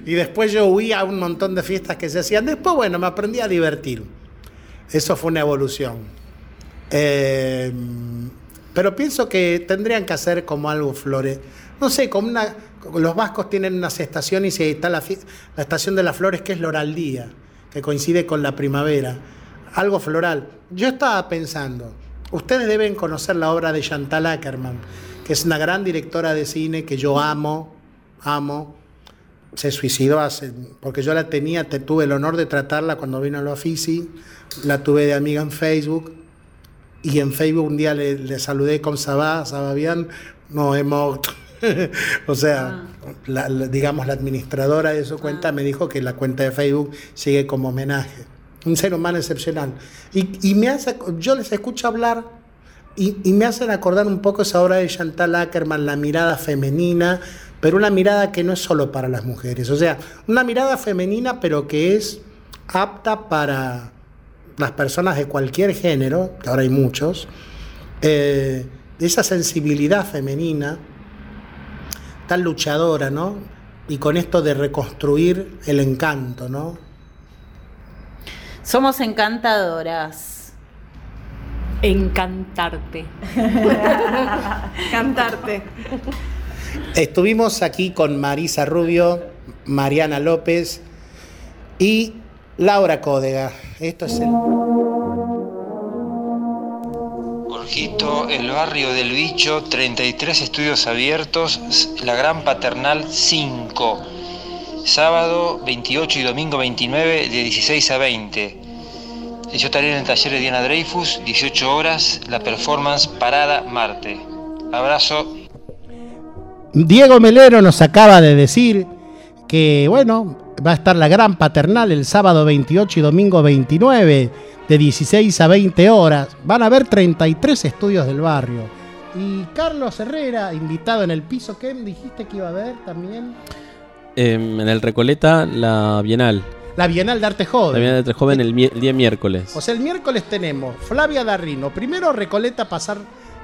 Y, y después yo huía a un montón de fiestas que se hacían. Después, bueno, me aprendí a divertir. Eso fue una evolución. Eh, pero pienso que tendrían que hacer como algo flore. No sé, como una. Los vascos tienen unas estaciones y está la, la estación de las flores que es Loraldía, que coincide con la primavera. Algo floral. Yo estaba pensando, ustedes deben conocer la obra de Chantal Ackerman, que es una gran directora de cine que yo amo, amo. Se suicidó hace, porque yo la tenía, te, tuve el honor de tratarla cuando vino a la Ofici, la tuve de amiga en Facebook y en Facebook un día le, le saludé con Sabá, Sabá bien, no hemos... o sea, la- la- digamos, la administradora de su cuenta me dijo que la cuenta de Facebook sigue como homenaje. Un ser humano excepcional. Y, y me hace, yo les escucho hablar y, y me hacen acordar un poco esa obra de Chantal Ackerman, la mirada femenina, pero una mirada que no es solo para las mujeres. O sea, una mirada femenina, pero que es apta para las personas de cualquier género, que ahora hay muchos, eh, de esa sensibilidad femenina tan luchadora, ¿no? Y con esto de reconstruir el encanto, ¿no? Somos encantadoras. Encantarte. Cantarte. Estuvimos aquí con Marisa Rubio, Mariana López y Laura Códega. Esto es el... Jorgito, el barrio del bicho, 33 estudios abiertos, la Gran Paternal 5. Sábado 28 y domingo 29 de 16 a 20. Y yo estaré en el taller de Diana Dreyfus, 18 horas, la performance Parada Marte. Abrazo. Diego Melero nos acaba de decir que, bueno, va a estar la gran paternal el sábado 28 y domingo 29, de 16 a 20 horas. Van a haber 33 estudios del barrio. Y Carlos Herrera, invitado en el piso, ¿qué dijiste que iba a haber también? Em, en el Recoleta, la Bienal. La Bienal de Arte Joven. La Bienal de Arte Joven el, día miércoles. O sea, el miércoles tenemos Flavia Darrino. Primero Recoleta pasar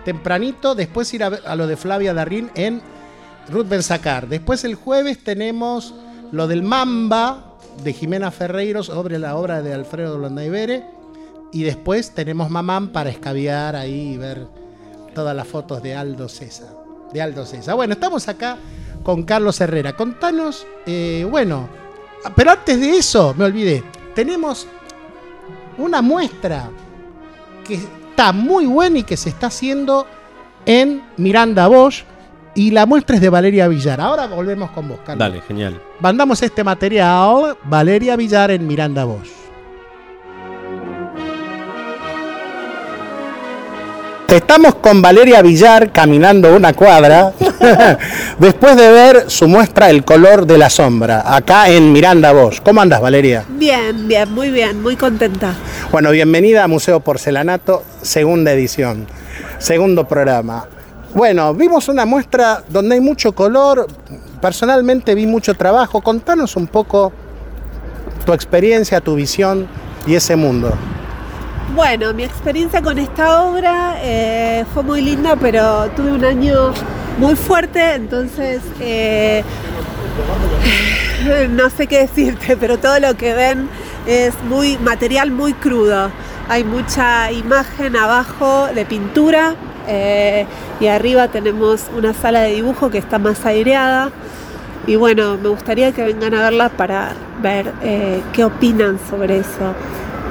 tempranito, después ir a, a lo de Flavia Darrín en Ruth Benzacar. Después el jueves tenemos lo del Mamba de Jimena Ferreiro sobre la obra de Alfredo Blondaibere. Y después tenemos Mamán para escabiar ahí y ver todas las fotos de Aldo César. De Aldo. Bueno, estamos acá con Carlos Herrera. Contanos, eh, bueno, pero antes de eso, me olvidé, tenemos una muestra que está muy buena y que se está haciendo en Miranda Bosch. Y la muestra es de Valeria Villar. Ahora volvemos con vos, Carlos. Dale, genial. Mandamos este material, Valeria Villar en Miranda Bosch. Estamos con Valeria Villar caminando una cuadra después de ver su muestra El color de la sombra, acá en Miranda Bosch. ¿Cómo andas, Valeria? Bien, bien, muy bien, muy contenta. Bueno, bienvenida a Museo Porcelanato, segunda edición, segundo programa. Bueno, vimos una muestra donde hay mucho color, personalmente vi mucho trabajo. Contanos un poco tu experiencia, tu visión y ese mundo. Bueno, mi experiencia con esta obra eh, fue muy linda, pero tuve un año muy fuerte, entonces eh, no sé qué decirte, pero todo lo que ven es muy material muy crudo. Hay mucha imagen abajo de pintura eh, y arriba tenemos una sala de dibujo que está más aireada. Y bueno, me gustaría que vengan a verla para ver eh, qué opinan sobre eso.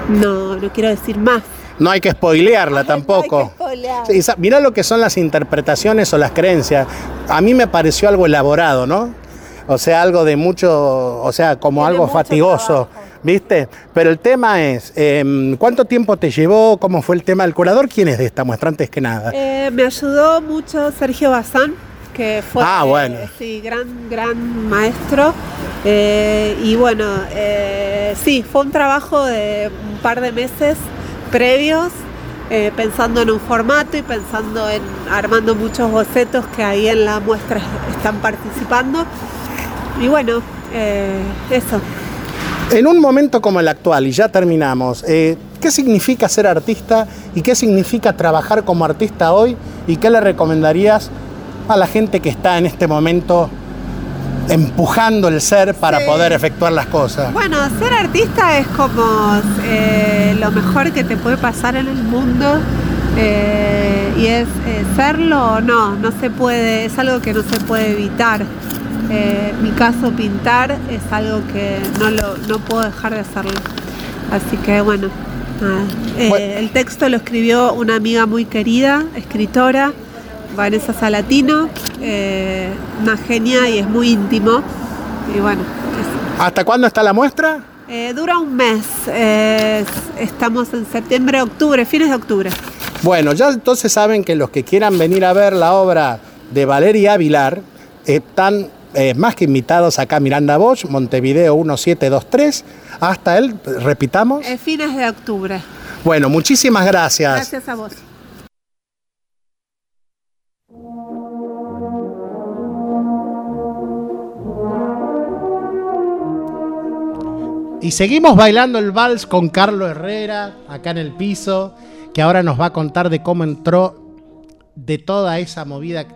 No, no quiero decir más. No hay que spoilearla tampoco. Sí, mirá lo que son las interpretaciones o las creencias. A mí me pareció algo elaborado, ¿no? O sea, algo de mucho, o sea, como algo fatigoso, ¿viste? Pero el tema es, em, ¿cuánto tiempo te llevó? ¿Cómo fue el tema del curador? ¿Quién es de esta muestra antes que nada? Eh, me ayudó mucho Sergio Bazán, que fue Ah, eh, sí, gran, gran maestro. Eh, y bueno, sí, fue un trabajo de un par de meses previos, pensando en un formato y pensando en armando muchos bocetos que ahí en la muestra están participando. Y bueno, eso. En un momento como el actual, y ya terminamos, eh, ¿qué significa ser artista y qué significa trabajar como artista hoy? ¿Y qué le recomendarías a la gente que está en este momento empujando el ser para Sí. poder efectuar las cosas? Bueno, ser artista es como eh, lo mejor que te puede pasar en el mundo. eh, y es eh, serlo o no, no se puede, es algo que no se puede evitar. Eh, mi caso, pintar es algo que no, lo, no puedo dejar de hacerlo. Así que bueno, nada. Eh, Bueno. el texto lo escribió una amiga muy querida, escritora, Vanessa Salatino, eh, una genia y es muy íntimo. Y bueno, eso. ¿Hasta cuándo está la muestra? Eh, dura un mes. eh, estamos en septiembre, octubre, fines de octubre. Bueno, ya entonces saben que los que quieran venir a ver la obra de Valeria Avilar están eh, más que invitados acá a Miranda Bosch, Montevideo 1723, hasta el, repitamos. Eh, fines de octubre. Bueno, muchísimas gracias. Gracias a vos. Y seguimos bailando el vals con Carlos Herrera, acá en el piso, que ahora nos va a contar de cómo entró de toda esa movida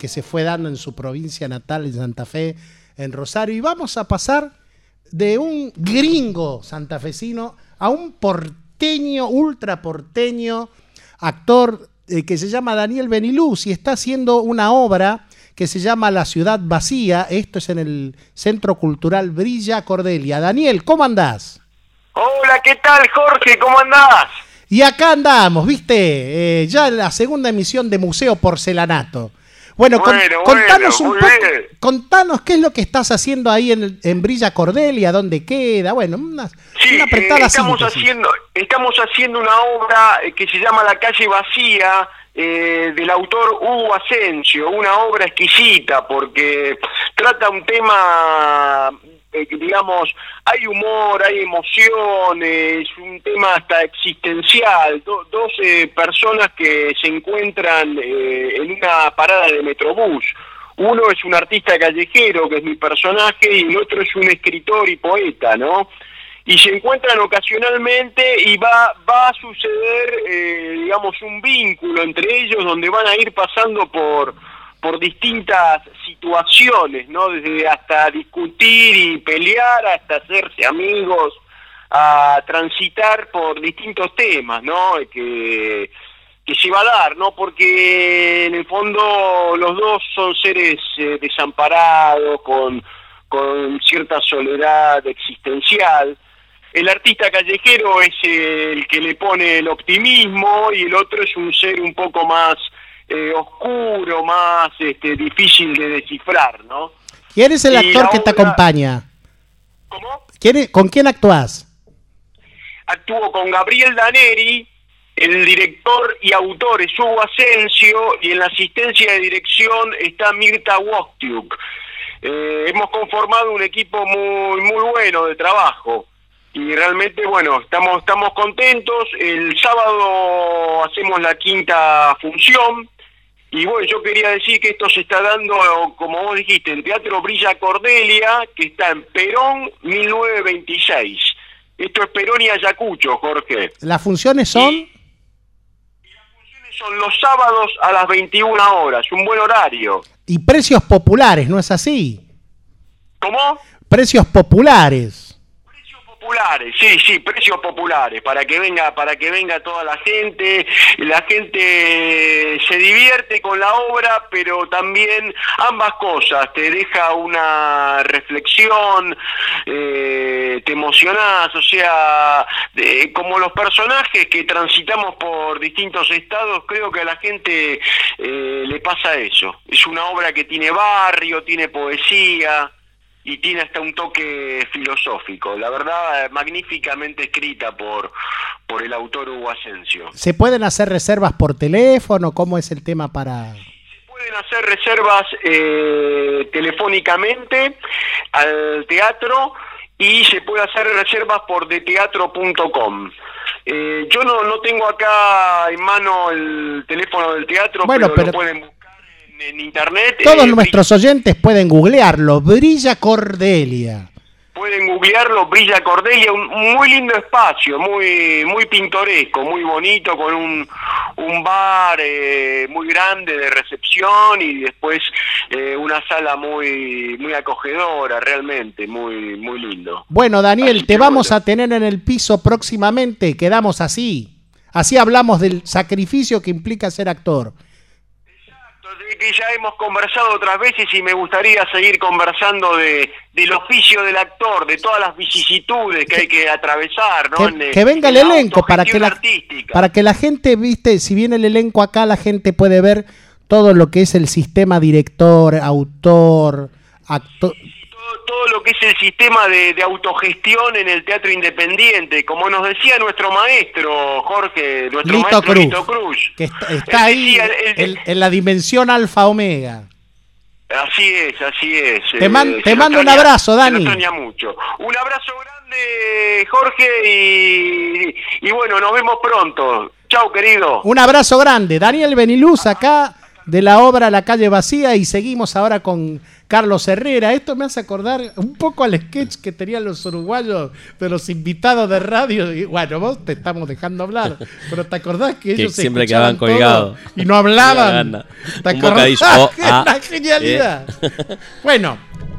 que se fue dando en su provincia natal, en Santa Fe, en Rosario. Y vamos a pasar de un gringo santafesino a un porteño, ultra porteño, actor eh, que se llama Daniel Beniluz y está haciendo una obra que se llama La Ciudad Vacía. Esto es en el Centro Cultural Brilla Cordelia. Daniel, ¿cómo andás? Hola, ¿qué tal, Jorge? ¿Cómo andás? Y acá andamos, viste, Eh, ya en la segunda emisión de Museo Porcelanato. Bueno, con- Bueno, contanos un poco, bien. contanos qué es lo que estás haciendo ahí en, en Brilla Cordelia, dónde queda, bueno, una, Sí, una eh, apretada estamos síntesis. haciendo estamos haciendo una obra eh, que se llama La calle vacía eh, del autor Hugo Asensio, una obra exquisita porque trata un tema eh, digamos hay humor, hay emoción, eh, es un tema hasta existencial, Do- dos eh, personas que se encuentran eh, en una parada de metrobús. Uno es un artista callejero, que es mi personaje, y el otro es un escritor y poeta, ¿no? y se encuentran ocasionalmente y va, va a suceder, eh, digamos, un vínculo entre ellos donde van a ir pasando por, por distintas situaciones, ¿no? Desde hasta discutir y pelear, hasta hacerse amigos, a transitar por distintos temas, ¿no? Que, que se va a dar, ¿no? Porque en el fondo los dos son seres eh, desamparados, con, con cierta soledad existencial. El artista callejero es el que le pone el optimismo y el otro es un ser un poco más eh, oscuro, más este, difícil de descifrar, ¿no? ¿Quién es el Y actor que te acompaña? ¿Cómo? ¿Quién es- ¿Con quién actúas? Actuó con Gabriel Daneri, el director y autor es Hugo Asensio y en la asistencia de dirección está Mirta Wostiuk. Eh, hemos conformado un equipo muy muy bueno de trabajo y realmente bueno estamos estamos contentos. El sábado hacemos la quinta función y bueno yo quería decir que esto se está dando como vos dijiste en Teatro Brilla Cordelia que está en Perón 1926. Esto es Perón y Ayacucho, Jorge. ¿Las funciones son? Son los sábados a las 21 horas, un buen horario. Y precios populares, ¿no es así? ¿Cómo? Precios populares. Populares, sí, sí, precios populares, para que venga, para que venga toda la gente, la gente se divierte con la obra, pero también ambas cosas, te deja una reflexión, eh, te emocionás, o sea, de- como los personajes que transitamos por distintos estados, creo que a la gente eh, le pasa eso. Es una obra que tiene barrio, tiene poesía y tiene hasta un toque filosófico. La verdad, magníficamente escrita por, por el autor Hugo Asensio. ¿Se pueden hacer reservas por teléfono? ¿Cómo es el tema para...? Pueden hacer reservas eh, telefónicamente al teatro y se puede hacer reservas por deteatro.com. Eh, yo no, no tengo acá en mano el teléfono del teatro, Bueno, pero, pero- lo pueden buscar en, en internet. Todos Eh, nuestros oyentes pueden googlearlo. Brilla Cordelia. Pueden googlearlo, Brilla Cordelia, un un muy lindo espacio, muy muy pintoresco, muy bonito, con un, un bar eh, muy grande de recepción y después eh, una sala muy muy acogedora, realmente, muy muy lindo. Bueno, Daniel, te vamos a tener en el piso próximamente. Quedamos así. Así hablamos del sacrificio que implica ser actor. Que ya hemos conversado otras veces y me gustaría seguir conversando de del oficio del actor, de todas las vicisitudes que hay que atravesar, ¿no? Que, En, que venga el la elenco para que la, para que la gente, viste, si viene el elenco acá, la gente puede ver todo lo que es el sistema director, autor, actor. Todo lo que es el sistema de, de autogestión en el teatro independiente, como nos decía nuestro maestro Jorge, nuestro Lito maestro Cruz, Lito Cruz. que está, ahí en, la dimensión alfa omega. Así es, así es. Te man- se te mando un abrazo, Dani. mucho. Un abrazo grande, Jorge, y, y bueno, nos vemos pronto. Chau, querido. Un abrazo grande. Daniel Beniluz acá de la obra La calle vacía y seguimos ahora con Carlos Herrera. Esto me hace acordar un poco al sketch que tenían los uruguayos de los invitados de radio. Y, bueno, vos te estamos dejando hablar, pero ¿te acordás que Que ellos siempre quedaban colgados. y no hablaban? ¿Te acordás? Oh, ah, ¡Qué genialidad! eh. Bueno,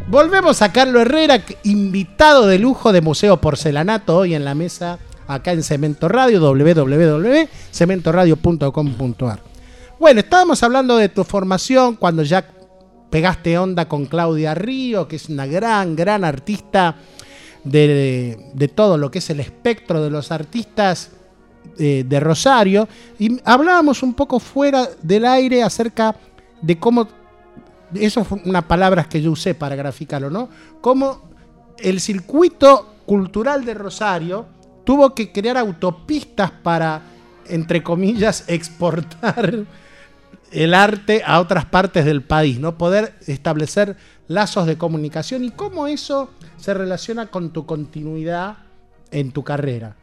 volvemos a Carlos Herrera, invitado de lujo de Museo Porcelanato, hoy en la mesa acá en Cemento Radio, www.cementoradio.com.ar. Bueno, estábamos hablando de tu formación cuando ya pegaste onda con Claudia Río, que es una gran, gran artista de, de todo lo que es el espectro de los artistas eh, de Rosario. Y hablábamos un poco fuera del aire acerca de cómo eso fue una palabra que yo usé para graficarlo, ¿no? Cómo el circuito cultural de Rosario tuvo que crear autopistas para, entre comillas, exportar el arte a otras partes del país, ¿no? Poder establecer lazos de comunicación y cómo eso se relaciona con tu continuidad en tu carrera.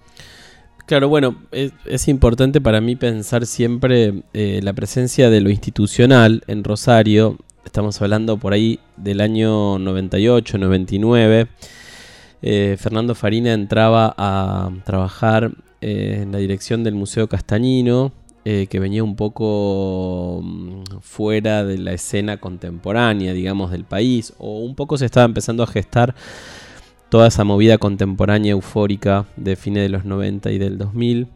Claro, bueno, es, importante para mí pensar siempre eh, la presencia de lo institucional en Rosario. Estamos hablando por ahí del año 98, 99. Eh, Fernando Farina entraba a trabajar eh, en la dirección del Museo Castañino, eh, que venía un poco mm, fuera de la escena contemporánea, digamos, del país, o un poco se estaba empezando a gestar toda esa movida contemporánea eufórica de fines de los 90 y del 2000.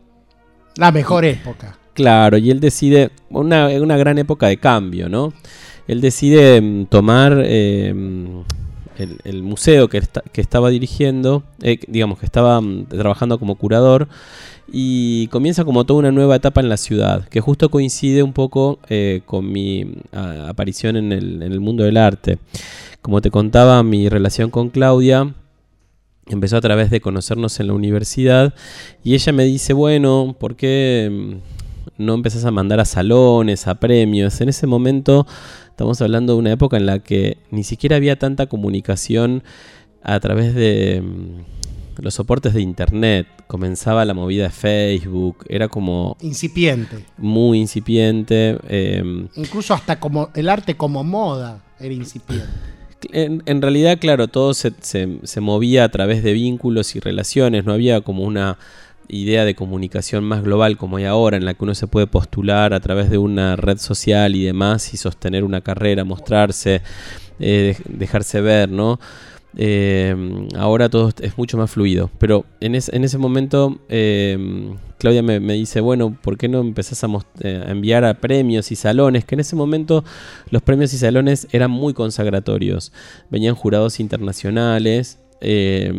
La mejor época. Claro, y él decide, una, una gran época de cambio, ¿no? Él decide mm, tomar eh, el, el museo que, esta- que estaba dirigiendo, eh, digamos que estaba mm, trabajando como curador, y comienza como toda una nueva etapa en la ciudad, que justo coincide un poco eh, con mi aparición en el, en el mundo del arte. Como te contaba, mi relación con Claudia empezó a través de conocernos en la universidad y ella me dice, bueno, ¿por qué mm, no empezás a mandar a salones, a premios? En ese momento estamos hablando de una época en la que ni siquiera había tanta comunicación a través de mm, los soportes de internet. Comenzaba la movida de Facebook, era como Incipiente. muy incipiente. em, Incluso hasta como el arte como moda era incipiente. En, en realidad, claro, todo se, se- se movía a través de vínculos y relaciones, no había como una idea de comunicación más global como hay ahora, en la que uno se puede postular a través de una red social y demás y sostener una carrera, mostrarse, eh, dej- dejarse ver, ¿no? Eh, ahora todo es mucho más fluido, pero en, es- en ese momento eh, Claudia me, dice, bueno, ¿por qué no empezás eh, a enviar a premios y salones? Que en ese momento los premios y salones eran muy consagratorios. Venían jurados internacionales, eh,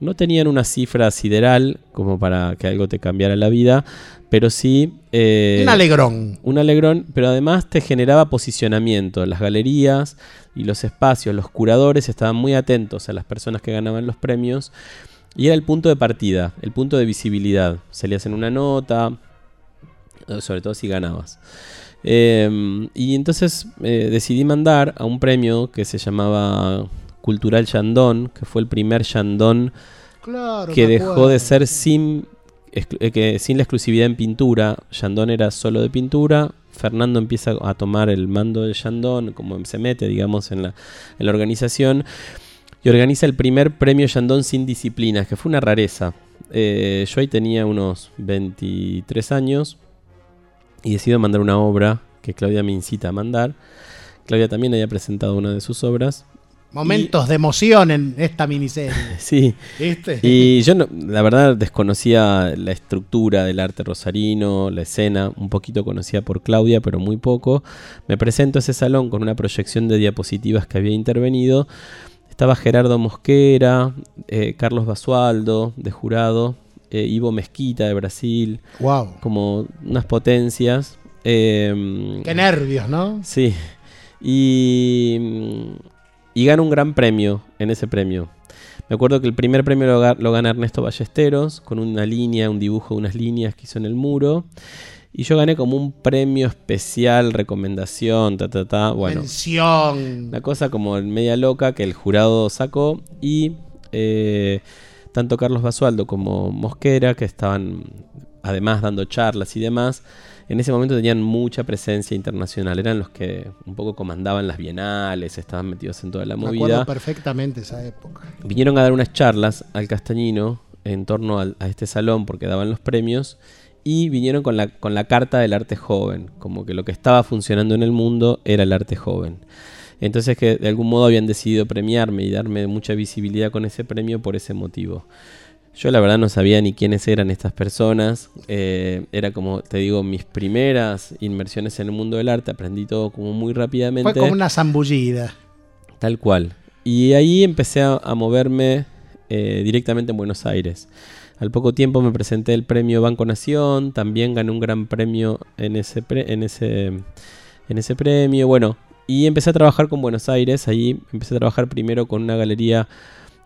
no tenían una cifra sideral como para que algo te cambiara la vida, pero sí... eh, Un alegrón. Un alegrón, pero además te generaba posicionamiento. Las galerías y los espacios, los curadores estaban muy atentos a las personas que ganaban los premios. Y era el punto de partida, el punto de visibilidad. Salías en una nota, eh, sobre todo si ganabas. Eh, y entonces eh, decidí mandar a un premio que se llamaba Cultural Yandón, que fue el primer Yandón Claro, que dejó acuerdo. de ser sin, eh, que, sin la exclusividad en pintura. Yandón era solo de pintura. Fernando empieza a tomar el mando de Yandón, como se mete, digamos, en la, en la organización. Y organiza el primer premio Yandón sin disciplinas, que fue una rareza. Eh, yo ahí tenía unos 23 años y decido mandar una obra que Claudia me incita a mandar. Claudia también había presentado una de sus obras. Momentos de emoción en esta miniserie. Sí. ¿Viste? Y yo, no- la verdad, desconocía la estructura del arte rosarino, la escena, un poquito conocía por Claudia, pero muy poco. Me presento a ese salón con una proyección de diapositivas que había intervenido. Estaba Gerardo Mosquera, eh, Carlos Basualdo, de jurado, eh, Ivo Mezquita, de Brasil. Wow. Como unas potencias. Eh, Qué nervios, ¿no? Sí. Y, y gana un gran premio en ese premio. Me acuerdo que el primer premio lo, lo gana Ernesto Ballesteros, con una línea, un dibujo unas líneas que hizo en el muro. Y yo gané como un premio especial, recomendación, ta, ta, ta. Bueno, Mención. una cosa como media loca que el jurado sacó. Y eh, tanto Carlos Basualdo como Mosquera, que estaban además dando charlas y demás, en ese momento tenían mucha presencia internacional. Eran los que un poco comandaban las bienales, estaban metidos en toda la Me acuerdo movida. perfectamente esa época. Vinieron a dar unas charlas al Castañino en torno al- a este salón porque daban los premios y vinieron con la, con la carta del arte joven, como que lo que estaba funcionando en el mundo era el arte joven. Entonces que de algún modo habían decidido premiarme y darme mucha visibilidad con ese premio por ese motivo. Yo la verdad no sabía ni quiénes eran estas personas. eh, era como, te digo, mis primeras inmersiones en el mundo del arte. Aprendí todo como muy rápidamente. Fue como una zambullida. Tal cual. Y ahí empecé a, a moverme eh, directamente en Buenos Aires. Al poco tiempo me presenté el premio Banco Nación, también gané un gran premio en ese, pre- en ese, en ese premio. Bueno, y empecé a trabajar con Buenos Aires. Ahí empecé a trabajar primero con una galería,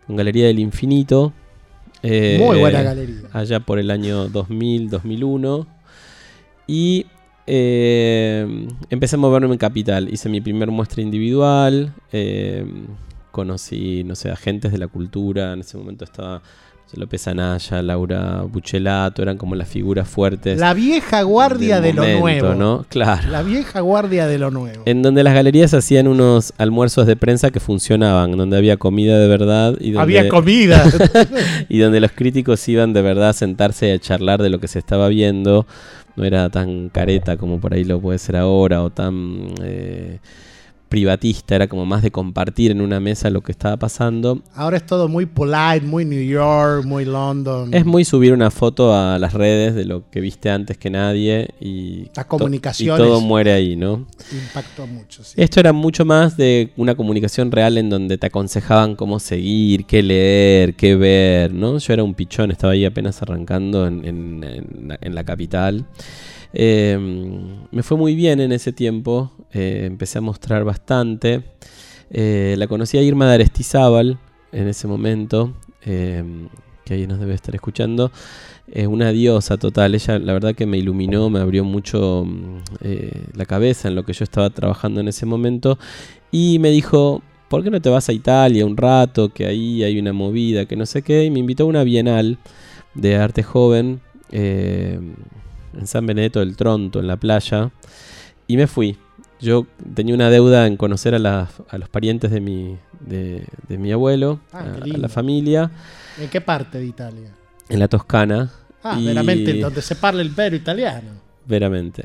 con Galería del Infinito. Eh, Muy buena galería. Allá por el año 2000, 2001. Y eh, empecé a moverme en Capital. Hice mi primer muestra individual. eh, conocí, no sé, agentes de la cultura. En ese momento estaba López Anaya, Laura Buchelato. Eran como las figuras fuertes. La vieja guardia de lo nuevo. ¿no? Claro. La vieja guardia de lo nuevo. En donde las galerías hacían unos almuerzos de prensa que funcionaban, donde había comida de verdad y donde, Había comida. y donde los críticos iban de verdad a sentarse y a charlar de lo que se estaba viendo. No era tan careta como por ahí lo puede ser ahora o tan eh, privatista, era como más de compartir en una mesa lo que estaba pasando. Ahora es todo muy polite, muy New York, muy London. Es muy subir una foto a las redes de lo que viste antes que nadie y, Las to- comunicaciones. y todo muere ahí, ¿no? Impactó mucho. sí. Esto era mucho más de una comunicación real en donde te aconsejaban cómo seguir, qué leer, qué ver, ¿no? Yo era un pichón, estaba ahí apenas arrancando en, en- en la- en la capital. Eh, me fue muy bien en ese tiempo, eh, empecé a mostrar bastante. Eh, la conocí a Irma de Arestizábal en ese momento, eh, que ahí nos debe estar escuchando. Eh, una diosa total, ella la verdad que me iluminó, me abrió mucho mm, eh, la cabeza en lo que yo estaba trabajando en ese momento y me dijo, ¿por qué no te vas a Italia un rato? Que ahí hay una movida, que no sé qué, y me invitó a una bienal de arte joven eh, en San Benedetto del Tronto, en la playa, y me fui. Yo tenía una deuda en conocer a, las- a los parientes de mi, de, de mi abuelo, Ah, a- a, la familia, ¿En qué parte de Italia? en la Toscana. Ah, y- veramente, donde se parla el pero italiano. Veramente.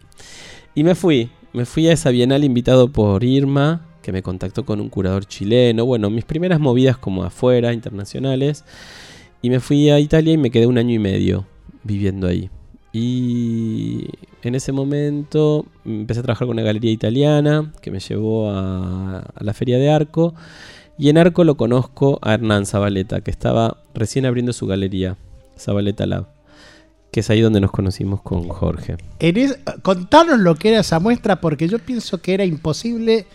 Y me fui, me fui a esa bienal invitado por Irma, que me contactó con un curador chileno. Bueno, mis primeras movidas como afuera, internacionales. Y me fui a Italia y me quedé un año y medio viviendo ahí. Y en ese momento empecé a trabajar con una galería italiana que me llevó a, la Feria de Arco. Y en Arco lo conozco a Hernán Zabaleta, que estaba recién abriendo su galería, Zabaleta Lab, que es ahí donde nos conocimos con Jorge. Contanos lo que era esa muestra, porque yo pienso que era imposible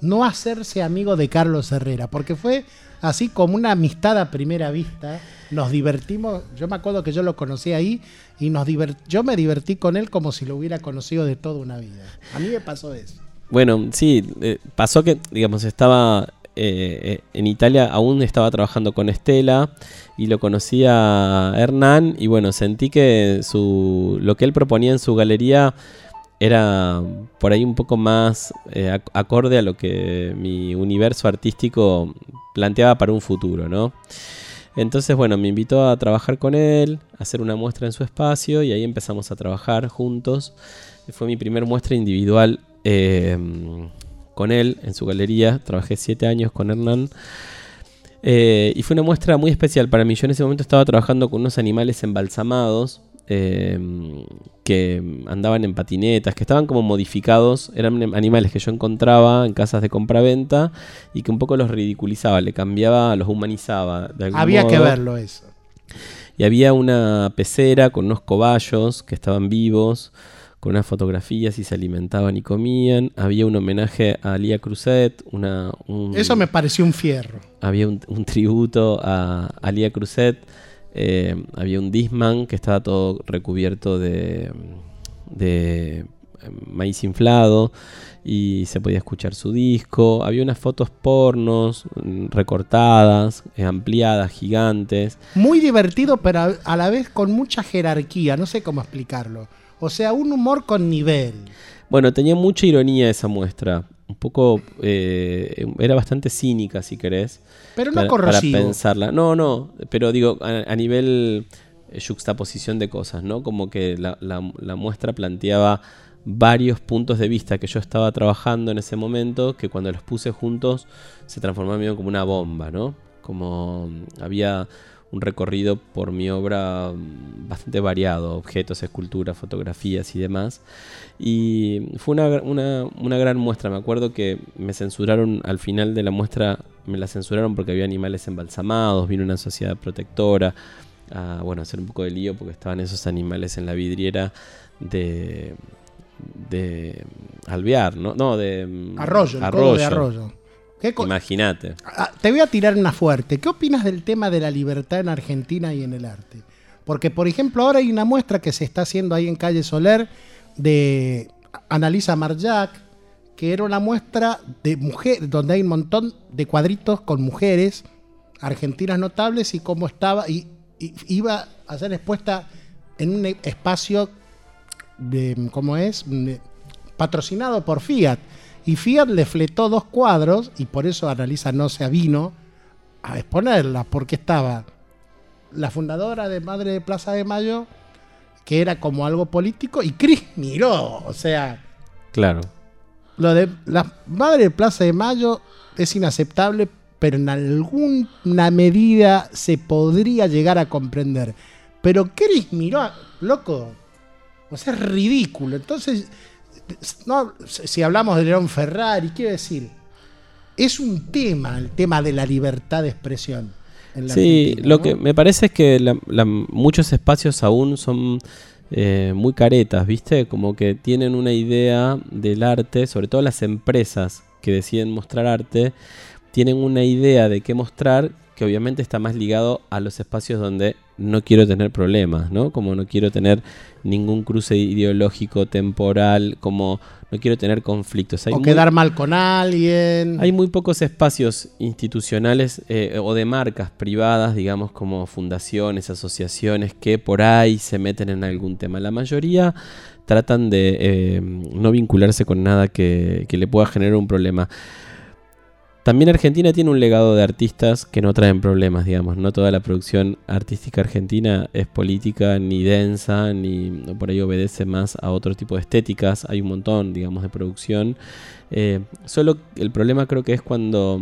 no hacerse amigo de Carlos Herrera, porque fue así como una amistad a primera vista. Nos divertimos, yo me acuerdo que yo lo conocí ahí y nos yo me divertí con él como si lo hubiera conocido de toda una vida. A mí me pasó eso. Bueno, sí, eh, pasó que, digamos, estaba eh, eh, en Italia, aún estaba trabajando con Estela y lo conocí a Hernán y bueno, sentí que su, lo que él proponía en su galería era por ahí un poco más eh, ac- acorde a lo que mi universo artístico planteaba para un futuro, ¿no? Entonces, bueno, me invitó a trabajar con él, a hacer una muestra en su espacio y ahí empezamos a trabajar juntos. Fue mi primer muestra individual eh, con él en su galería. Trabajé siete años con Hernán. Eh, y fue una muestra muy especial para mí. Yo en ese momento estaba trabajando con unos animales embalsamados eh, que andaban en patinetas, que estaban como modificados. Eran animales que yo encontraba en casas de compraventa y que un poco los ridiculizaba, le cambiaba, los humanizaba. de algún Había que verlo eso. Y había una pecera con unos cobayos que estaban vivos, con unas fotografías y se alimentaban y comían. Había un homenaje a Lía Cruzet, una, un- Eso me pareció un fierro. había un, un tributo a, a Lía Cruzet. Eh, había un Disman que estaba todo recubierto de, de eh, maíz inflado y se podía escuchar su disco. Había unas fotos pornos mm, recortadas, eh, ampliadas, gigantes. Muy divertido, pero a- a la vez con mucha jerarquía, no sé cómo explicarlo. O sea, un humor con nivel. Bueno, tenía mucha ironía esa muestra. Un poco. eh, era bastante cínica, si querés. Pero no para, corrosivo. Para pensarla. No, no. Pero digo, a, a nivel eh, juxtaposición de cosas, ¿no? Como que la, la- la muestra planteaba varios puntos de vista que yo estaba trabajando en ese momento, que cuando los puse juntos se transformaron como una bomba, ¿no? Como mm, había un recorrido por mi obra mm, bastante variado, objetos, esculturas, fotografías y demás. Y fue una, una- una gran muestra. Me acuerdo que me censuraron al final de la muestra, me la censuraron porque había animales embalsamados, vino una sociedad protectora a bueno, hacer un poco de lío porque estaban esos animales en la vidriera de, de Alvear, ¿no? No, de mm, Arroyo, el codo de Arroyo. ¿Qué co- Imagínate. Ah, Te voy a tirar una fuerte. ¿Qué opinas del tema de la libertad en Argentina y en el arte? Porque, por ejemplo, ahora hay una muestra que se está haciendo ahí en Calle Soler de Analisa Marjac, que era una muestra de mujer, donde hay un montón de cuadritos con mujeres argentinas notables y cómo estaba, y, y iba a ser expuesta en un e- espacio de, ¿cómo es? De- patrocinado por Fiat. Y Fiat le fletó dos cuadros y por eso Analisa no se avino a exponerlas, porque estaba la fundadora de Madre de Plaza de Mayo, que era como algo político, y Cris miró, o sea, Claro. lo de la Madre de Plaza de Mayo es inaceptable, pero en alguna medida se podría llegar a comprender. Pero Cris miró, a- loco, o sea, es ridículo. Entonces, no, si hablamos de León Ferrari, quiero decir, es un tema, el tema de la libertad de expresión. en la Sí, Argentina, lo ¿no? que me parece es que la- la- muchos espacios aún son eh, muy caretas, ¿viste? Como que tienen una idea del arte, sobre todo las empresas que deciden mostrar arte, tienen una idea de qué mostrar que obviamente está más ligado a los espacios donde no quiero tener problemas, ¿no? Como no quiero tener ningún cruce ideológico, temporal, como no quiero tener conflictos. Hay o muy- quedar mal con alguien. hay muy pocos espacios institucionales eh, o de marcas privadas, digamos, como fundaciones, asociaciones, que por ahí se meten en algún tema. La mayoría tratan de eh, no vincularse con nada que, que le pueda generar un problema. También Argentina tiene un legado de artistas que no traen problemas, digamos. No toda la producción artística argentina es política, ni densa, ni por ahí obedece más a otro tipo de estéticas. Hay un montón, digamos, de producción. Eh, solo el problema creo que es cuando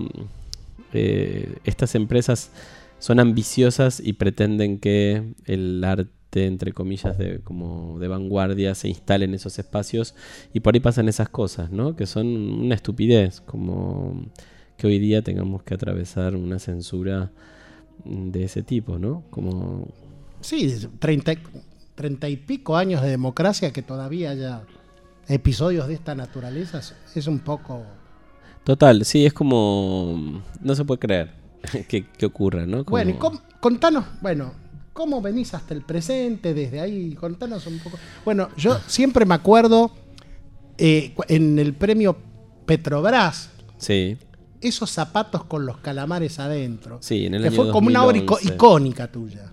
eh, estas empresas son ambiciosas y pretenden que el arte, entre comillas, de, como de vanguardia se instale en esos espacios y por ahí pasan esas cosas, ¿no? Que son una estupidez, como que hoy día tengamos que atravesar una censura de ese tipo, ¿no? Como Sí, 30, y- 30 y pico años de democracia que todavía haya episodios de esta naturaleza es- un poco... Total, sí, es como... No se puede creer que, que ocurra, ¿no? Como- Bueno, y contanos, bueno, ¿cómo venís hasta el presente desde ahí? Contanos un poco. Bueno, yo siempre me acuerdo eh, en el premio Petrobras, Sí, esos zapatos con los calamares adentro. sí, en el que año fue como una obra ico- 2011. icónica tuya.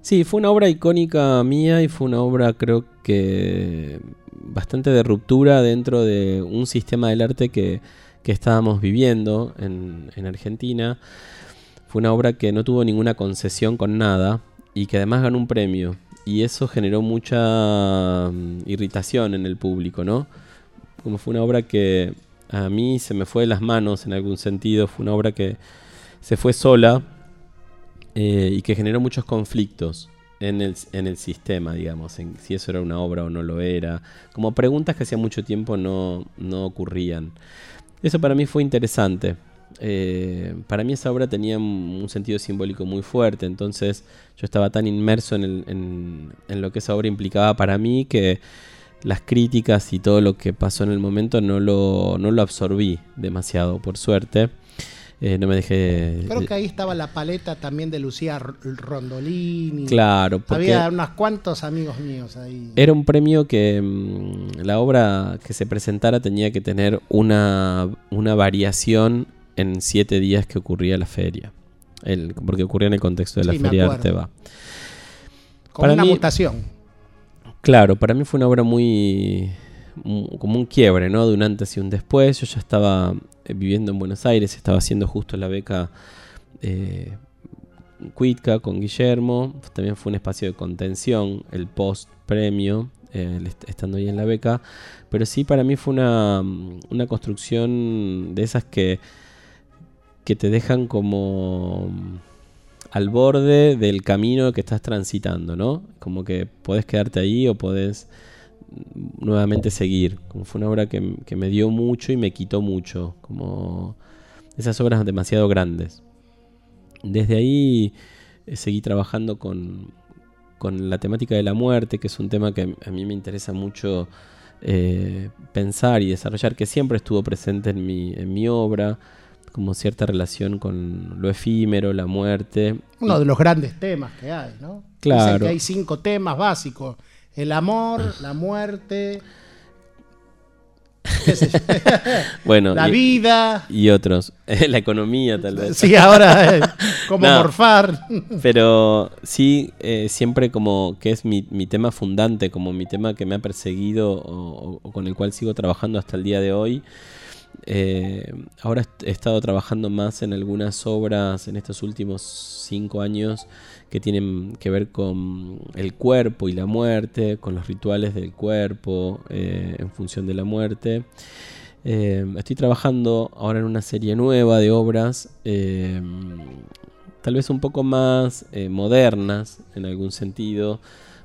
Sí, fue una obra icónica mía y fue una obra creo que bastante de ruptura dentro de un sistema del arte que, que estábamos viviendo en, en Argentina. Fue una obra que no tuvo ninguna concesión con nada y que además ganó un premio. Y eso generó mucha mm, irritación en el público, ¿no? Como fue una obra que a mí se me fue de las manos en algún sentido, fue una obra que se fue sola eh, y que generó muchos conflictos en el, en el sistema, digamos, si eso era una obra o no lo era, como preguntas que hacía mucho tiempo no, no ocurrían. Eso para mí fue interesante. Eh, para mí esa obra tenía un sentido simbólico muy fuerte, entonces yo estaba tan inmerso en, en- en lo que esa obra implicaba para mí que las críticas y todo lo que pasó en el momento no lo, no lo absorbí demasiado, por suerte. Eh, no me dejé... Creo que ahí estaba la paleta también de Lucía Rondolini. Claro, porque- Había unos cuantos amigos míos ahí. Era un premio que mm, la obra que se presentara tenía que tener una, una variación en siete días que ocurría la feria. El- porque ocurría en el contexto de la Sí, feria de acuerdo. arte va. Con para una mí- mutación. Claro, para mí fue una obra muy. mu- como un quiebre, ¿no? De un antes y un después. Yo ya estaba eh, viviendo en Buenos Aires, estaba haciendo justo la beca eh, Cuitca con Guillermo. También fue un espacio de contención, el post-premio, eh, estando ahí en la beca. Pero sí, para mí fue una, una construcción de esas que, que te dejan como al borde del camino que estás transitando, ¿no? Como que podés quedarte ahí o podés mm, nuevamente seguir. Como fue una obra que, me dio mucho y me quitó mucho. Como esas obras demasiado grandes. Desde ahí eh, seguí trabajando con, la temática de la muerte, que es un tema que a mí me interesa mucho eh, pensar y desarrollar, que siempre estuvo presente en mi obra, como cierta relación con lo efímero, la muerte. Uno de los grandes temas que hay, ¿no? Claro. Dicen que hay cinco temas básicos. El amor, la muerte, qué sé yo. Bueno, la y- vida. Y otros. la economía, tal vez. Sí, ahora eh, cómo No, morfar. Pero sí, eh, siempre como que es mi, mi tema fundante, como mi tema que me ha perseguido o con el cual sigo trabajando hasta el día de hoy. Eh, ahora he estado trabajando más en algunas obras en estos últimos cinco años que tienen que ver con el cuerpo y la muerte, con los rituales del cuerpo eh, en función de la muerte. Eh, estoy trabajando ahora en una serie nueva de obras, tal vez un poco más modernas en algún sentido,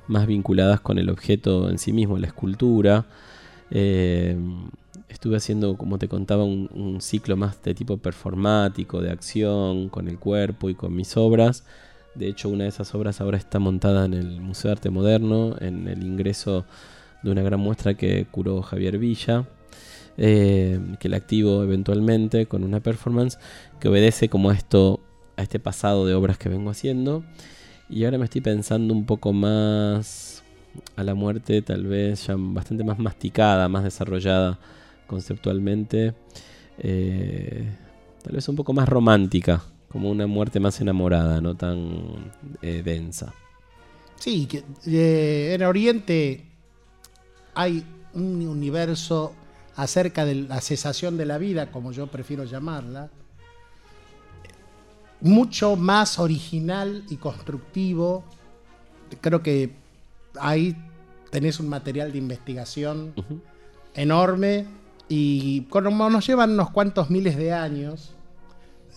más vinculadas con el objeto en sí mismo, la escultura. Estuve haciendo, como te contaba, un, ciclo más de tipo performático, de acción, con el cuerpo y con mis obras. De hecho, una de esas obras ahora está montada en el Museo de Arte Moderno, en el ingreso de una gran muestra que curó Javier Villa, eh, que la activo eventualmente con una performance que obedece como esto, a este pasado de obras que vengo haciendo. Y ahora me estoy pensando un poco más a la muerte, tal vez ya bastante más masticada, más desarrollada conceptualmente, eh, tal vez un poco más romántica, como una muerte más enamorada, no tan eh, densa. Sí, que eh, en Oriente hay un universo acerca de la cesación de la vida, como yo prefiero llamarla, mucho más original y constructivo. Creo que ahí tenés un material de investigación enorme y como nos llevan unos cuantos miles de años,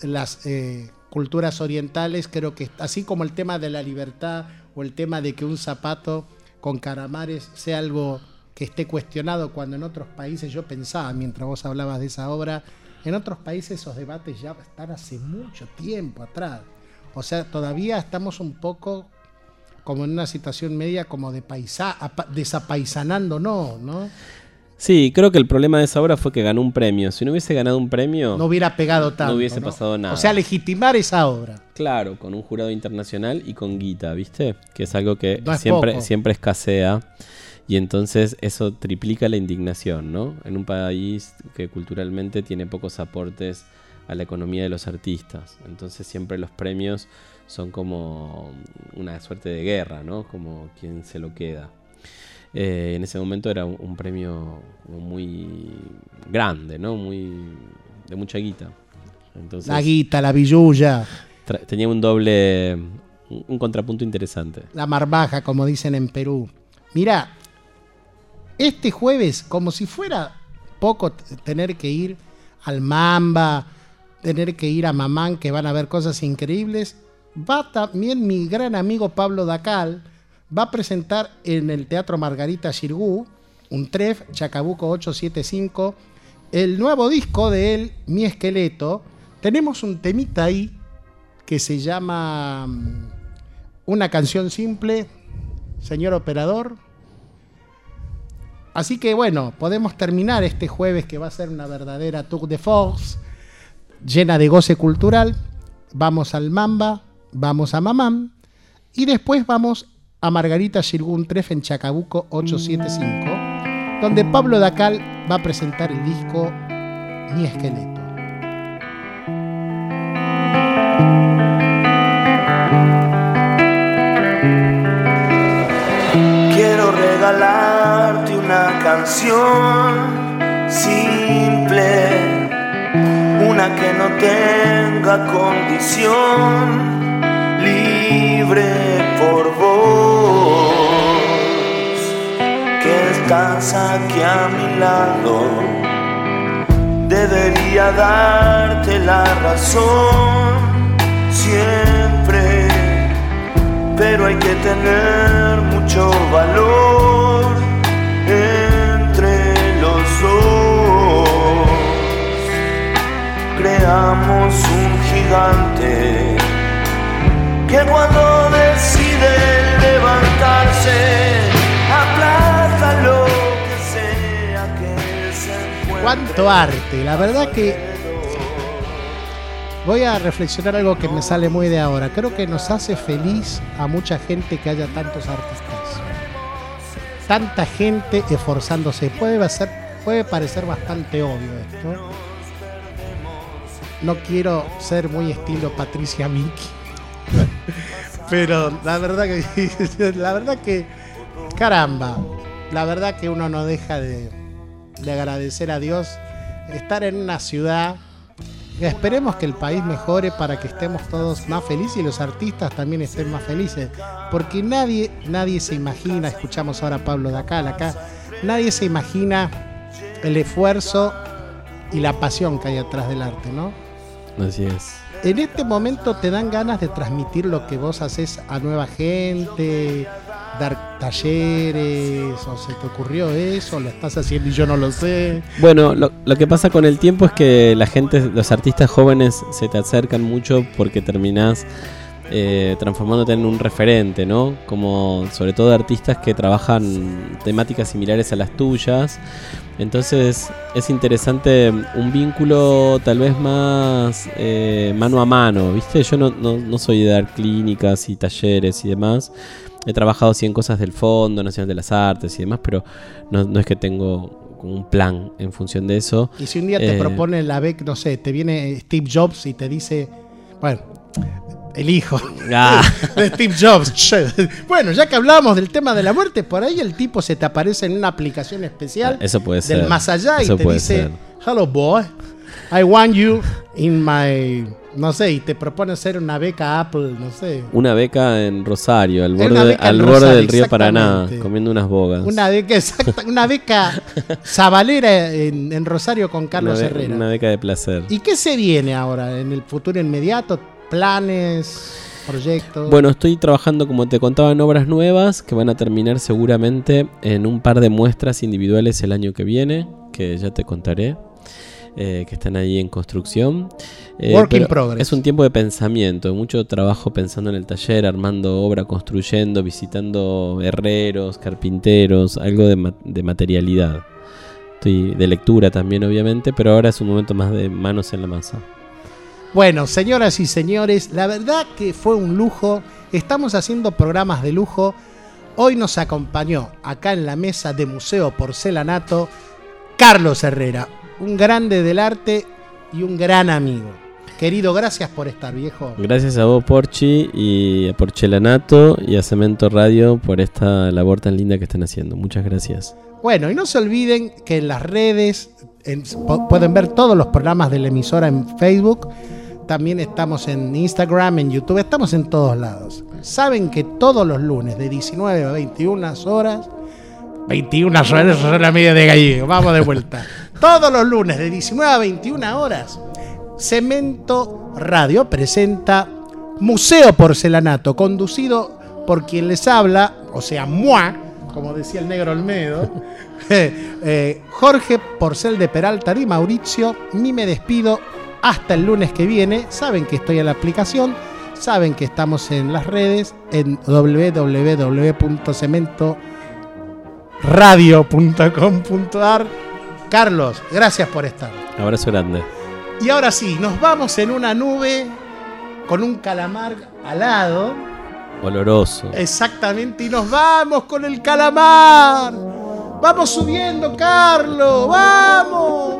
las eh, culturas orientales, creo que así como el tema de la libertad o el tema de que un zapato con caramares sea algo que esté cuestionado cuando en otros países, yo pensaba mientras vos hablabas de esa obra, en otros países esos debates ya están hace mucho tiempo atrás. O sea, todavía estamos un poco como en una situación media como de paisa, apa- desapaisanándonos, ¿no? Sí, creo que el problema de esa obra fue que ganó un premio. Si no hubiese ganado un premio, No hubiera pegado tanto. no hubiese ¿no? pasado nada. O sea, legitimar esa obra. Claro, con un jurado internacional y con guita, ¿viste? Que es algo que No es siempre, poco. siempre escasea. Y entonces eso triplica la indignación, ¿no? En un país que culturalmente tiene pocos aportes a la economía de los artistas. Entonces siempre los premios son como una suerte de guerra, ¿no? Como quien se lo queda. Eh, en ese momento era un, un premio muy grande, ¿no? Muy de mucha guita. Entonces, La guita, la billulla, tenía un doble, un, un contrapunto interesante. la marbaja, como dicen en Perú. Mira, este jueves, como si fuera poco tener que ir al Mamba, tener que ir a Mamán, que van a ver cosas increíbles, va también mi gran amigo Pablo Dacal, va a presentar en el Teatro Margarita Xirgú, un TREF, Chacabuco 875, el nuevo disco de él, Mi Esqueleto. Tenemos un temita ahí que se llama mm, Una canción simple, señor operador. Así que bueno, podemos terminar este jueves que va a ser una verdadera tour de force, llena de goce cultural. Vamos al Mamba, vamos a Mamam y después vamos a Margarita Shirgun Tref en Chacabuco 875, donde Pablo Dacal va a presentar el disco Mi Esqueleto. Quiero regalarte una canción simple, una que no tenga condición, libre por vos, estás aquí a mi lado. Debería darte la razón siempre pero hay que tener mucho valor entre los dos. Creamos un gigante que cuando decide levantarse aplaza lo que sea. cuánto arte. La verdad que voy a reflexionar algo que me sale muy de ahora. Creo que nos hace feliz a mucha gente que haya tantos artistas. Tanta gente esforzándose. Puede, ser, puede parecer bastante obvio esto. No quiero ser muy estilo Patricia Miki. Pero la verdad que la verdad que caramba, la verdad que uno no deja de, de agradecer a Dios estar en una ciudad. Esperemos que el país mejore para que estemos todos más felices y los artistas también estén más felices. Porque nadie, nadie se imagina, escuchamos ahora a Pablo de acá, nadie se imagina el esfuerzo y la pasión que hay atrás del arte, ¿no? Así es. En este momento te dan ganas de transmitir lo que vos haces a nueva gente, dar talleres, o se te ocurrió eso, lo estás haciendo y yo no lo sé. Bueno, lo, que pasa con el tiempo es que la gente, los artistas jóvenes se te acercan mucho porque terminás eh, transformándote en un referente, ¿no? Como sobre todo artistas que trabajan temáticas similares a las tuyas. Entonces es interesante un vínculo tal vez más eh, mano a mano, ¿viste? Yo no, no soy de dar clínicas y talleres y demás. He trabajado sí en cosas del Fondo Nacional de las Artes y demás, pero no, es que tengo un plan en función de eso. Y si un día te eh, propone la BEC, no sé, te viene Steve Jobs y te dice, bueno, el hijo ah. de Steve Jobs. bueno, ya que hablamos del tema de la muerte, por ahí el tipo se te aparece en una aplicación especial eso puede ser. del más allá y te dice, hello boy, I want you in my no sé, y te propone hacer una beca Apple, no sé. Una beca en Rosario, al borde, al borde del río Paraná, comiendo unas bogas. Una beca, exacta, una beca sabalera en, Rosario con Carlos Herrera. Una beca de placer. ¿Y qué se viene ahora en el futuro inmediato? ¿Planes? ¿Proyectos? Bueno, estoy trabajando, como te contaba, en obras nuevas que van a terminar seguramente en un par de muestras individuales el año que viene, que ya te contaré. Eh, que están ahí en construcción. Eh, Work in progress. Es un tiempo de pensamiento, mucho trabajo pensando en el taller, armando obra, construyendo, visitando herreros, carpinteros, algo de, de materialidad. Estoy de lectura también, obviamente, pero ahora es un momento más de manos en la masa. Bueno, señoras y señores, la verdad que fue un lujo. Estamos haciendo programas de lujo. Hoy nos acompañó acá en la mesa de Museo Porcelanato Carlos Herrera, un grande del arte y un gran amigo. Querido, gracias por estar, viejo. Gracias a vos, Porchi, y a Porcelanato y a Cemento Radio por esta labor tan linda que están haciendo. Muchas gracias. Bueno, y no se olviden que en las redes pueden ver todos los programas de la emisora en Facebook. También estamos en Instagram, en YouTube, estamos en todos lados. Saben que todos los lunes de 19 a 21 horas 21 horas, son la media de gallego. Vamos de vuelta. Todos los lunes de 19 a 21 horas, Cemento Radio presenta Museo Porcelanato, conducido por quien les habla, o sea, moi, como decía el negro Olmedo, eh, Jorge Porcel de Peralta y Mauricio. Ni me despido hasta el lunes que viene. Saben que estoy en la aplicación, saben que estamos en las redes, en www.cemento radio.com.ar. Carlos, gracias por estar. Abrazo grande. Y ahora sí, nos vamos en una nube con un calamar alado. Oloroso. Exactamente, y nos vamos con el calamar. Vamos subiendo, Carlos. Vamos.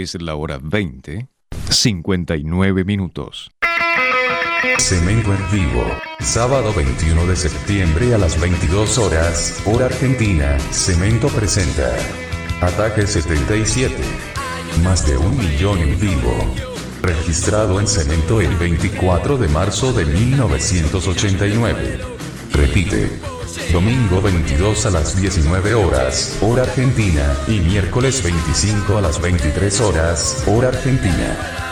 Es la hora 20, 59 minutos. Cemento en vivo. Sábado 21 de septiembre a las 22 horas, hora argentina. Cemento presenta Ataque 77. Más de un millón en vivo. Registrado en Cemento el 24 de marzo de 1989. Repite. Domingo 22 a las 19 horas, hora argentina, y miércoles 25 a las 23 horas, hora argentina.